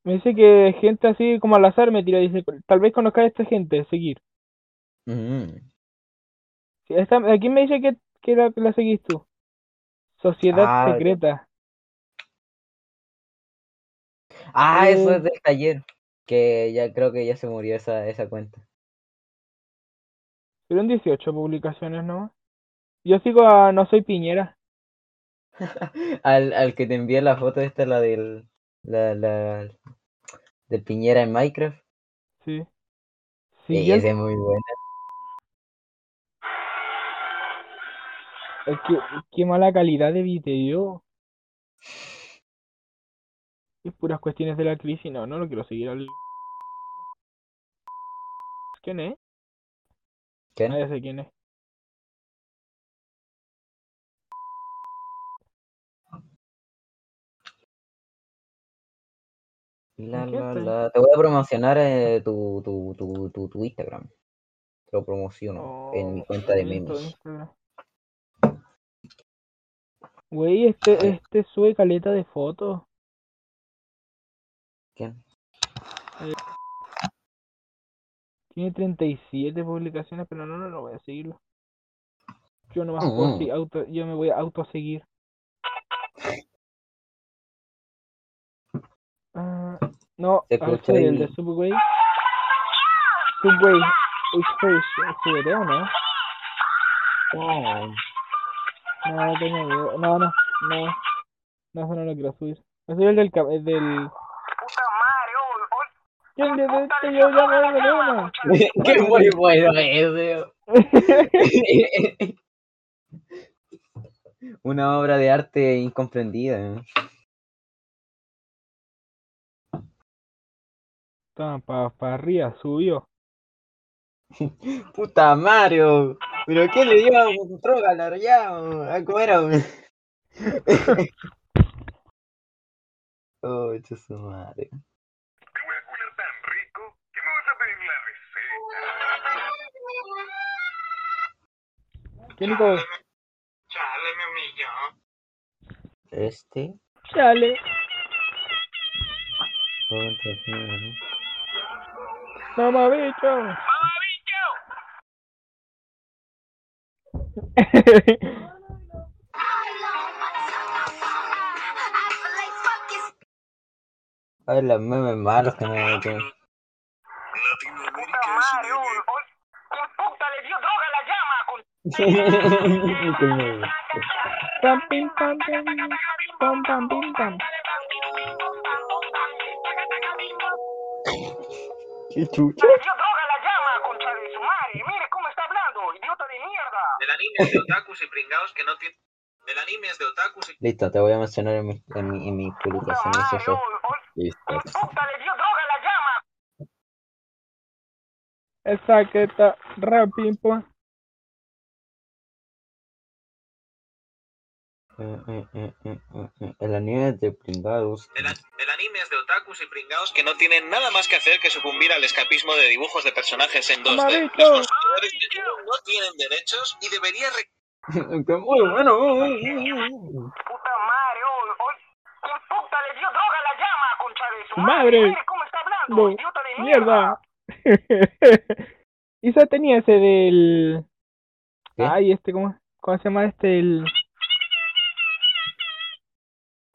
Me dice que gente así como al azar me tira. Dice, tal vez conozcas a esta gente, seguir. Mm. Sí, esta, aquí me dice que, que la, la seguís tú. Sociedad Ah, secreta. Ah, eso Eh. es del taller. Que ya creo que ya se murió esa, esa cuenta. Fueron 18 publicaciones, ¿no? Yo sigo a No Soy Piñera. Al, al que te envié la foto esta, la del. La, la, del Piñera en Minecraft. Sí. Siguiente. esa es muy buena. Es que, qué mala calidad de video. Es puras cuestiones de la crisis. No, no lo quiero seguir al. ¿Quién es? Ah, ya sé quién es. La, ¿Qué la, la. Te voy a promocionar eh, tu, tu, tu, tu, tu Instagram. Te lo promociono en mi Oh, cuenta de memes. Güey, este, este sube caleta de fotos. ¿Quién? Tiene 37 publicaciones, pero no, no, no voy a seguirlo. Yo Mm. si- auto, yo me voy a autoseguir. No, Se a ver, escucha soy el de. Subway. Subway Express, ¿subiré o no? Oh, No, no tengo idea. No, no, no. No, eso no lo quiero subir. Yo soy el del... el del... ¿Quién dice esto? Yo ya me problema. Qué muy bueno ese. Una obra de arte incomprendida. ¿eh? Está para pa arriba, subió. Puta Mario. ¿Pero qué le dio droga al arllado? ¿A cómo era? oh, esto es su madre. ¿Quién dijo? Este. Chale. otro, sí, Mamá bicho. A ver, los memes malos que me meten. Pam, pim, pam, pam, pam, pam, pim, pam. Qué chucha. El anime es de otakus y pringaos que no tiene. El anime de otakus y. Listo, te voy a mencionar en mi, en mi, en mi publicación. Eso fue. Listo. Esa que está rapimpo. Eh, eh, eh. El anime es de pringados. El, anime es de otakus y pringaos que no tienen nada más que hacer que sucumbir al escapismo de dibujos de personajes en 2D. Los consumidores de no tienen derechos y debería re- Qué muy bueno. ¡Su madre! No, mierda. y eso tenía ese del. ¿Qué? Ay, este, ¿cómo, ¿cómo se llama este? El,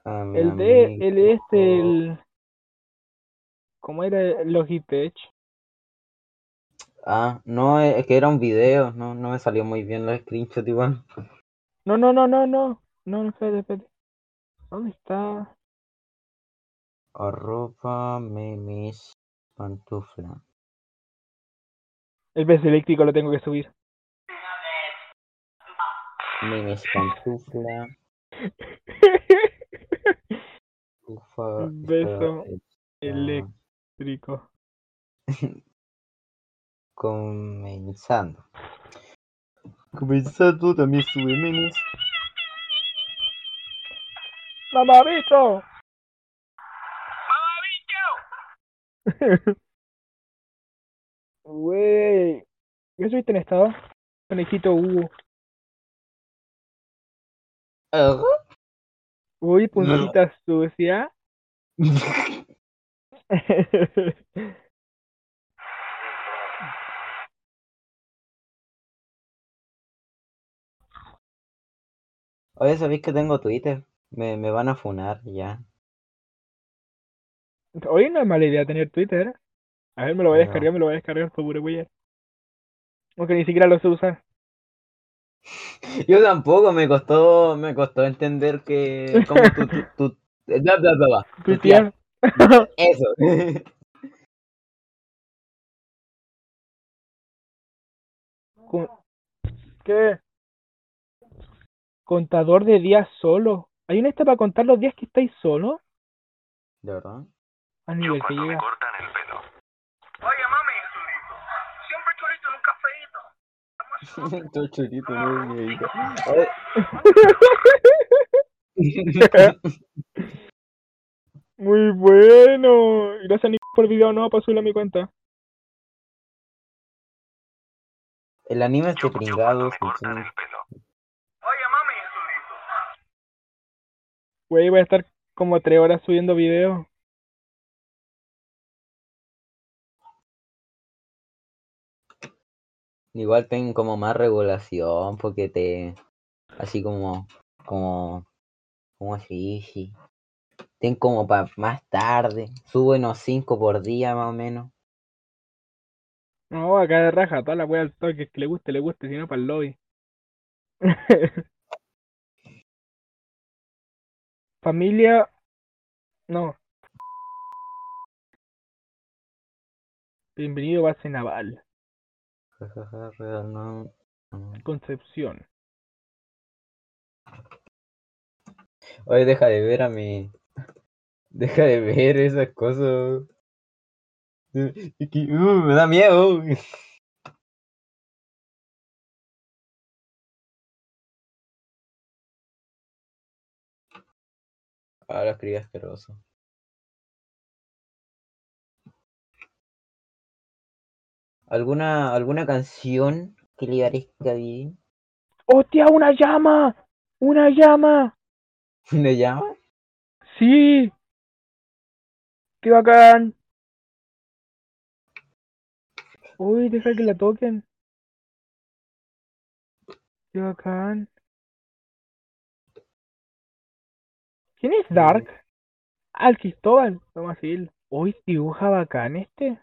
A mi el de. amigo. El este, el. ¿Cómo era? Logitech. Ah, no, es que era un video. No, no me salió muy bien los screenshots igual. No, no, no, no, no. No, no, espérate, espérate. ¿Dónde está? Arroba memes pantufla. El pez eléctrico lo tengo que subir. Memes pantufla. Ufa, Beso eléctrico. Comenzando. Comenzando también sube memes. ¡Mamá bicho! Wey. ¿Qué subiste en estado? Conejito Hugo. Ajá. Uy, puntita sucia. Oye, ¿sabéis que tengo Twitter? Me, me van a funar ya. Hoy no es mala idea tener Twitter. A ver, me lo voy a No. descargar, me lo voy a descargar por pura. Aunque ni siquiera lo sé usar. Yo tampoco, me costó, me costó entender que como tu, tu, tu- bla, bla, bla, bla. Eso. ¿Qué? Contador de días solo. ¿Hay un este para contar los días que estáis solo? ¿De verdad? A nivel que llega. cortan el Tu churito, no. Muy bueno. Gracias Nico por el video no para subirlo a mi cuenta. El anime es de pringados. pelo. Oye, mami, Güey, voy a estar como tres horas subiendo videos. Igual ten como más regulación, porque te. Así como. Como. Como así, sí. Ten como para más tarde. Sube unos 5 por día más o menos. No, acá de raja, toda la wea al toque, que le guste, le guste, si no para el lobby. Familia. No. Bienvenido base naval. Jajaja, real, no. no. Concepción. Oye, deja de ver a mi. Deja de ver esas cosas. Uh, me da miedo. Ahora escribí asqueroso. ¿Alguna, alguna canción que le parezca bien? ¡Hostia, una llama! ¡Una llama! ¿Me llama? ¡Sí! ¡Qué bacán! Uy, deja que la toquen. ¡Qué bacán! ¿Quién es Dark? El Cristóbal. Vamos a seguirlo. Uy, dibuja bacán este.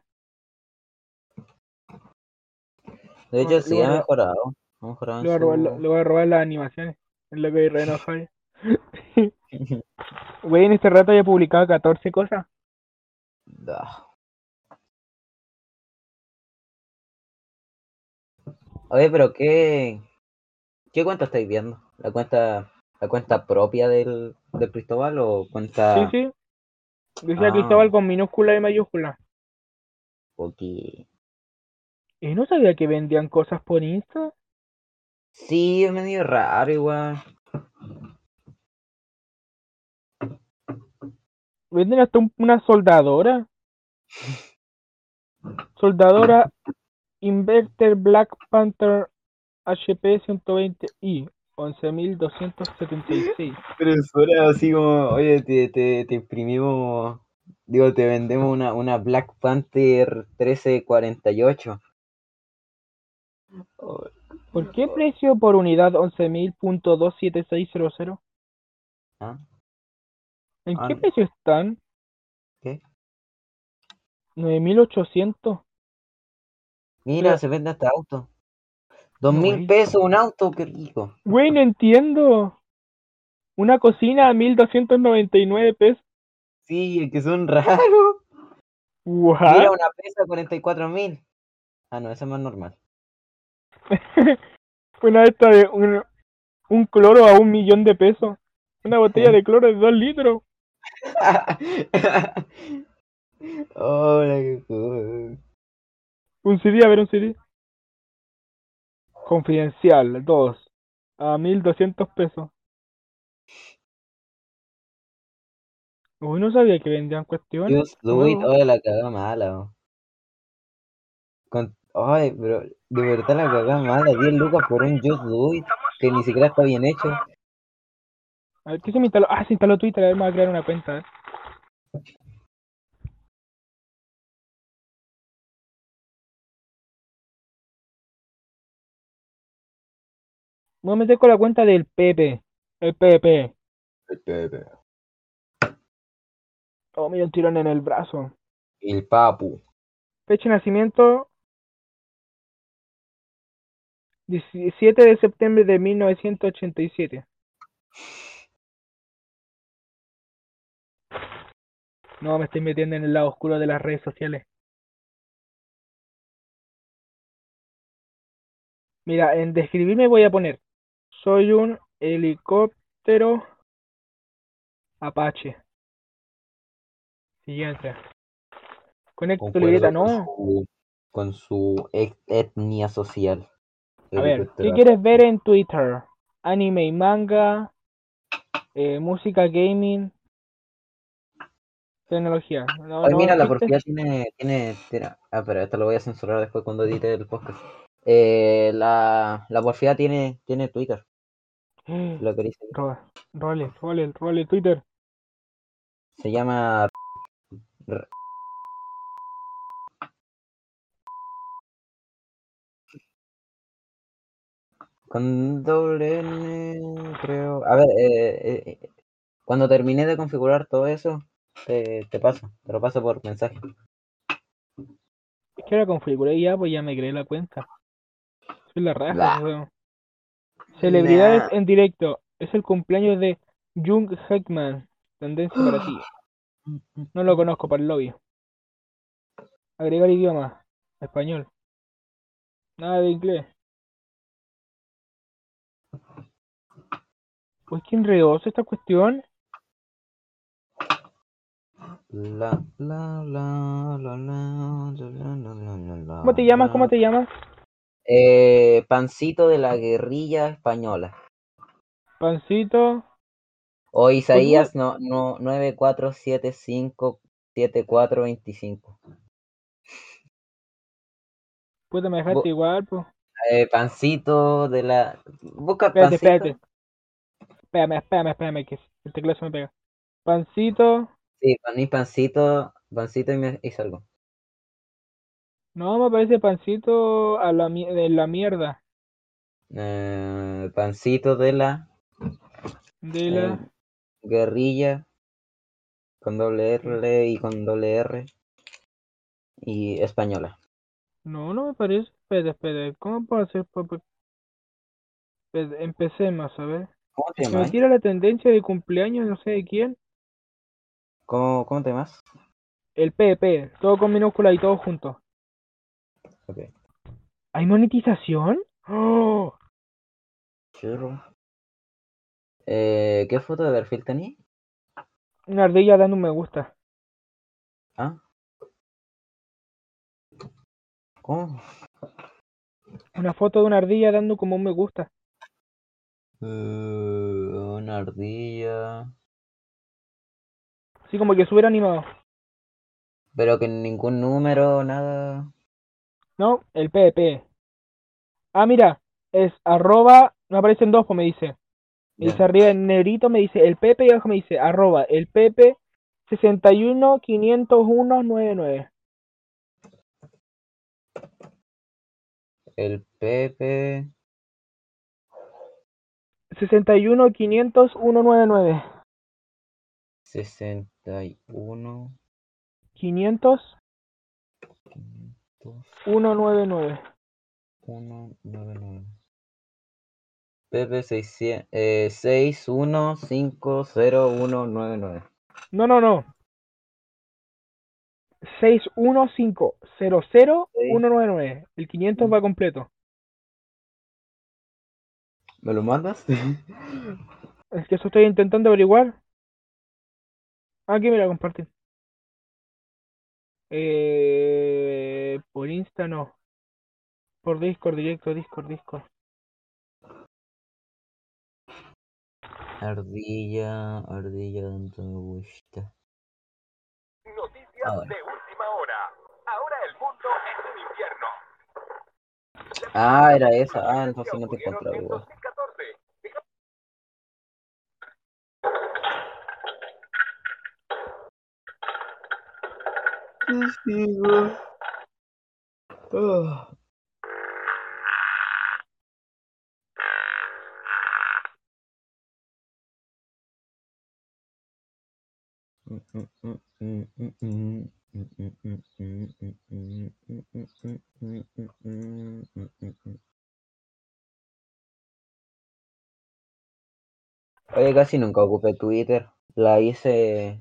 De hecho, Ah, sí, ha mejorado. Ha mejorado Le voy su- le voy a robar las animaciones. Es lo que hay re enojado. Güey, en este rato ya he publicado 14 cosas. Da. Oye, pero ¿qué, qué cuenta estáis viendo? ¿La cuenta, la cuenta propia del, del Cristóbal o cuenta Sí, sí. Decía Ah. Cristóbal con minúscula y mayúscula. Poki? Y no sabía que vendían cosas por Insta. Sí, es medio raro igual. Venden hasta un- una soldadora. Soldadora Inverter Black Panther HP 120i 11.276. Pero suena así como, oye, te, te, te imprimimos, digo, te vendemos una, una Black Panther 1348. ¿Por qué precio por unidad 11.27600? ¿ah? ¿En Ah, qué no. precio están? ¿Qué? 9.800. Mira, Pero- se vende hasta auto. Dos mil pesos un auto, qué rico. Güey, no entiendo. Una cocina a 1.299 pesos. Sí, es que son raros. Mira, una pesa 44 mil. Ah, no, esa es más normal. Una de estas de un, un cloro a un millón de pesos. Una botella de cloro de 2 litros. Hola, qué cool. Un CD, a ver un CD. Confidencial, 2. A 1200 pesos. Uy, no sabía que vendían cuestiones. It. nuevas. Oye, la cagada mala. Con... Ay, pero de verdad la cagada mala. 10 lucas por un Just do it. Que ni siquiera está bien hecho. A ver, ¿qué se me instaló? Ah, se instaló Twitter, a ver, me voy a crear una cuenta. Me voy a meter con la cuenta del Pepe. El Pepe. Oh, me dio un tirón en el brazo. El papu. Fecha de nacimiento 17 de septiembre de 1987. No, me estoy metiendo en el lado oscuro de las redes sociales. Mira, en describirme voy a poner, soy un helicóptero Apache. Siguiente. Conecta tu libreta, con no. su, con su et- etnia social. A ver, ¿qué quieres ver en Twitter? Anime y manga, eh, música gaming, tecnología. No, Ay, no mira, la existe. porfía tiene, tiene, tiene- Ah, pero esto lo voy a censurar después cuando edite el podcast. Eh, la, la porfía tiene, tiene Twitter. Lo que dice. Ro- Role, role, role, Twitter. Se llama. Con doble N, creo. A ver, eh, eh, eh, cuando terminé de configurar todo eso, te, te paso, te lo paso por mensaje. Es que la configuré ya, pues ya me creé la cuenta. Soy la raja, weón. Celebridades Nah. en directo. Es el cumpleaños de Jung Heckman. Tendencia para ti. No lo conozco para el lobby. Agregar idioma. Español. Nada de inglés. Pues que enredosa esta cuestión. La, la, la, la, la, la, ¿Cómo te llamas? ¿Cómo te llamas? Eh, pancito de la guerrilla española. Pancito. O Isaías no, no, 94757425. Puta, me dejaste igual, pues. Eh, pancito de la. Busca pancito. Espérate. Espérame, espérame, espérame, que el teclado se me pega. Pancito. Sí, poní pancito, pancito y, me, y salgo. No, me parece pancito a la, de la mierda. Eh, pancito de la De eh, la. guerrilla con doble R y con doble R y española. No, no me parece. Espérate, espérate. ¿Cómo puedo hacer? Empecemos, a ver. ¿Cómo te Se me llamas? tira la tendencia de cumpleaños, no sé de quién. ¿Cómo, cómo te llamas? El PP, todo con minúscula y todo junto. Ok. ¿Hay monetización? ¡Oh! Churro. Eh, ¿qué foto de perfil tenía? Una ardilla dando un me gusta. Ah. ¿Cómo? Una foto de una ardilla dando como un me gusta. Eh, una ardilla. Así como que súper animado. Pero que ningún número, nada. No, el PP. Ah, mira, es arroba, me aparecen dos, pues me dice. Me dice arriba en negrito, me dice el PP y abajo me dice arroba el PP 61 501 99. El Pepe. 61 500 199. 61. 500 500, 199. 199. Pepe 600, eh, 61500199. No, no, no. 615 00 199. El 500 va completo. ¿Me lo mandas? Es que eso estoy intentando averiguar. Aquí me la compartí. Eh, por Insta no. Por Discord, directo, Discord, Discord. Ardilla, ardilla dentro de gusta. Noticias Ahora. de última hora. Ahora el mundo es un infierno. Ah, era esa. Ah, entonces no te encontraba Ah. Oye, casi nunca ocupé Twitter. La hice.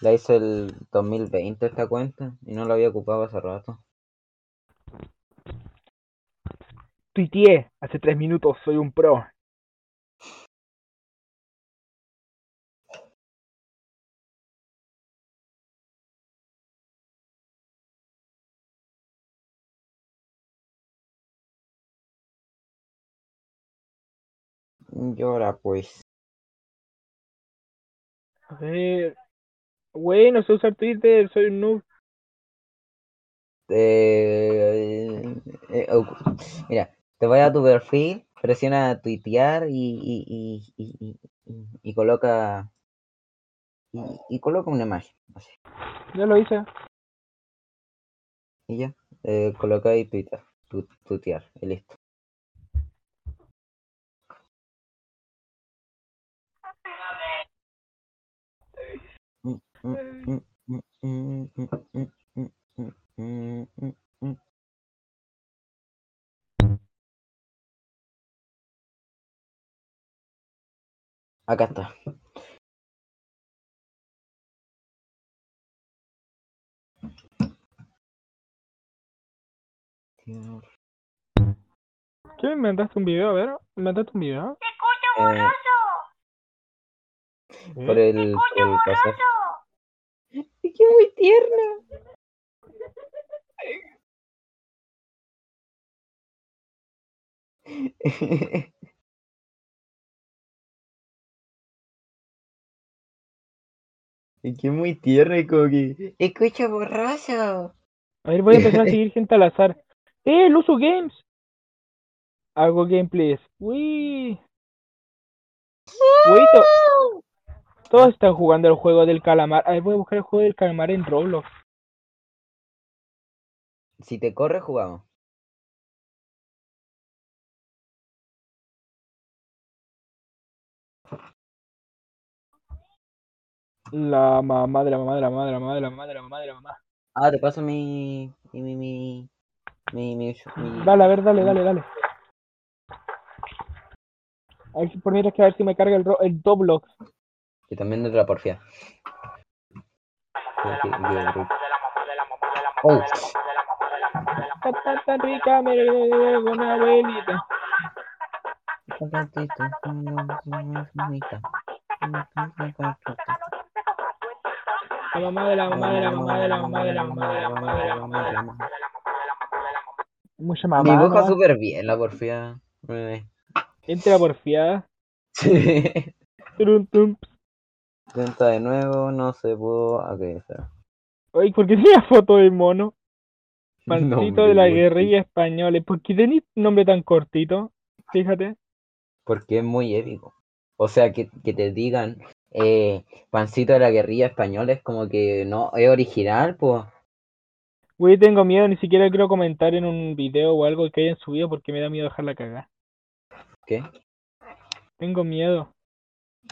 La hice el 2020 esta cuenta y no la había ocupado hace rato. Tuiteé hace tres minutos, soy un pro. Llora pues. A ver. Güey, no sé usar Twitter, soy un noob. Eh, eh, ocu- mira, te voy a tu perfil, presiona tuitear y, y, y, y, y- y- y coloca y, y coloca una imagen, así, Ya lo hice. y ya, eh, coloca ahí Twitter, tu, tuitear, y listo. Acá está. ¿Qué me inventaste un video? A ver, ¿me inventaste un video? Eh, por el, el pasaje. Es que muy tierna. Es que es muy tierna y como que... Escucha borroso. A ver, voy a empezar a seguir gente al azar. ¡Eh, el uso games! Hago gameplays. Uy. Güey, to- todos están jugando el juego del calamar. A ver, voy a buscar el juego del calamar en Roblox. Si te corre, jugamos. La mamá de la mamá de la mamá de la mamá de la mamá de la mamá de la mamá. Ah, te paso mi... Mi... Mi... Mi... Mi... mi, mi- Dale, a ver, dale, dale, dale. A ver si por mientras que a ver si me carga el, el Doblox. Que también es de la porfía. Oh, Tan, rica, me una abuelita. La mamá de la mamá de la mamá de la mamá de la mamá de la mamá de la mamá de la mamá. Mucha mamá. Súper bien la porfía. Eh, Entra porfiada. Sí. Cuenta de nuevo, no se pudo. Ok, está. Oye, ¿por qué tenía foto de mono? Pancito de la guerrilla española. ¿Por qué tenéis nombre tan cortito? Fíjate. Porque es muy épico. O sea, que, que te digan eh, Pancito de la guerrilla española es como que no es original, pues. Güey, tengo miedo, ni siquiera quiero comentar en un video o algo que hayan subido porque me da miedo dejarla cagar. ¿Qué? Tengo miedo.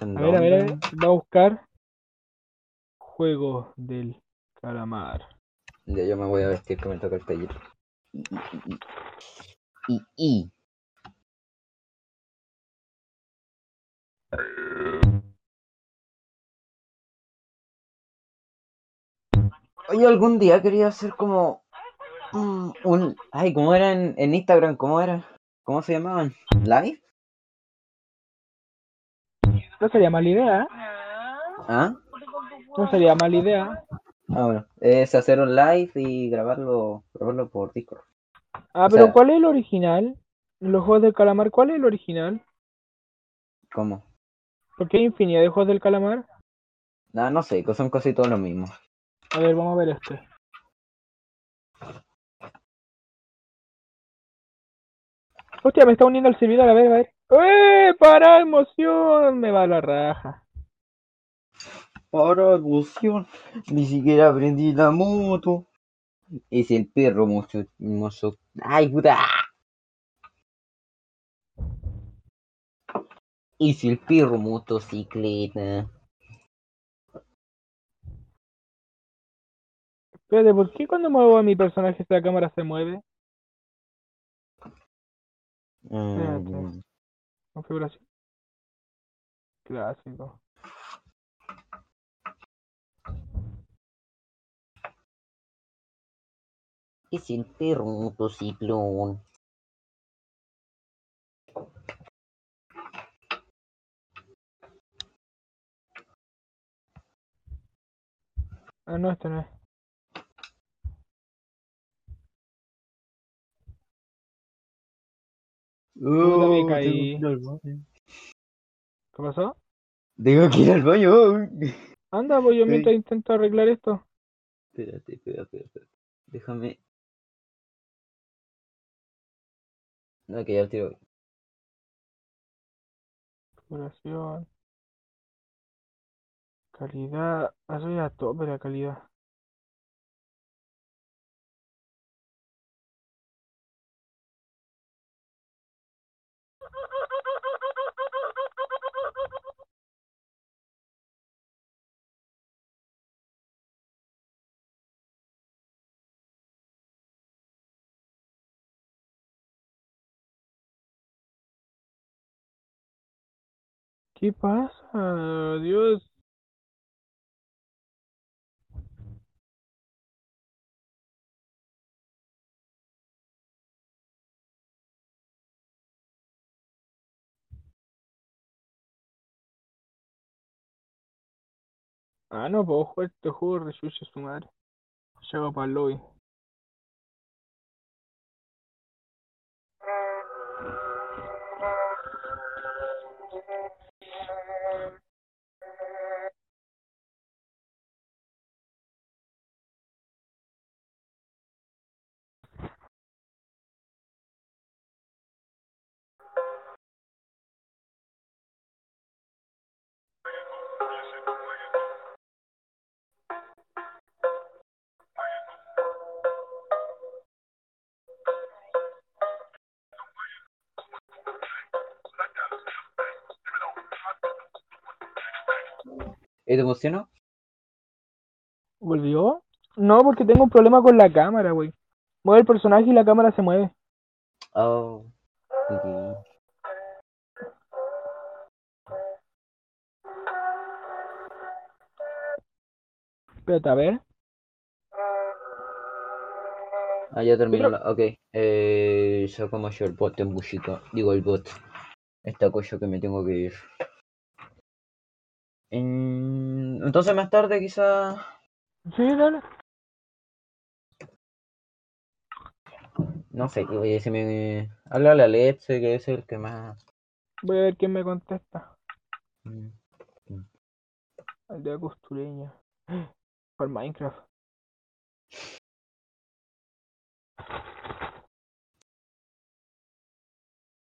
¿En A ver, a ver, a ver. dónde? Va a buscar Juego del Calamar. Ya yo me voy a vestir que me toca el. Y, y, y, y, y. Oye, algún día quería hacer como mm, un... Ay, ¿cómo era en, en Instagram? ¿Cómo era? ¿Cómo se llamaban? ¿Live? No sería mala idea. ¿Ah? No sería mala idea. Ah, bueno. Es hacer un live y grabarlo, grabarlo por Discord. Ah, O pero sea- ¿cuál es el original? Los Juegos del Calamar, ¿cuál es el original? ¿Cómo? Porque hay infinidad de Juegos del Calamar. No, no sé, son casi todos los mismos. A ver, vamos a ver este. Hostia, me está uniendo al servidor, a ver, a ver. ¡Eh! ¡Para emoción! Me va la raja. Para emoción, ni siquiera aprendí la moto. Es el perro mucho, mucho. ¡Ay, puta! Es el perro motocicleta. Espérate, ¿por qué cuando muevo a mi personaje esta cámara se mueve? Mm, Configuración. Clásico. es el perro ciclón. Ah, no, este no es. Puta, me caí. tengo que ir al baño. ¿Qué pasó? Tengo que ir al baño. Anda, pues yo mientras intento arreglar esto. Espérate, espérate, espérate. Déjame. No, que ya el tiro. Configuración. Calidad. Soy a tope la calidad. ¿Qué pasa? Dios. Ah, no puedo jugar este juego, rechucha su madre. Llego para el lobby. ¿Y te emocionó? ¿Volvió? No, porque tengo un problema con la cámara, güey. Mueve el personaje y la cámara se mueve. Oh. ok. Espérate, a ver. Ah, ya terminó la. Ok. Eh, sacamos yo el bot de música. Digo, el bot. Esta cosa que me tengo que ir. En- Entonces más tarde quizá. Sí, dale. No sé, oye, se me. Háblale a Let's, que es el que más. Voy a ver quién me contesta. mm, Aldea costureña. Para Minecraft.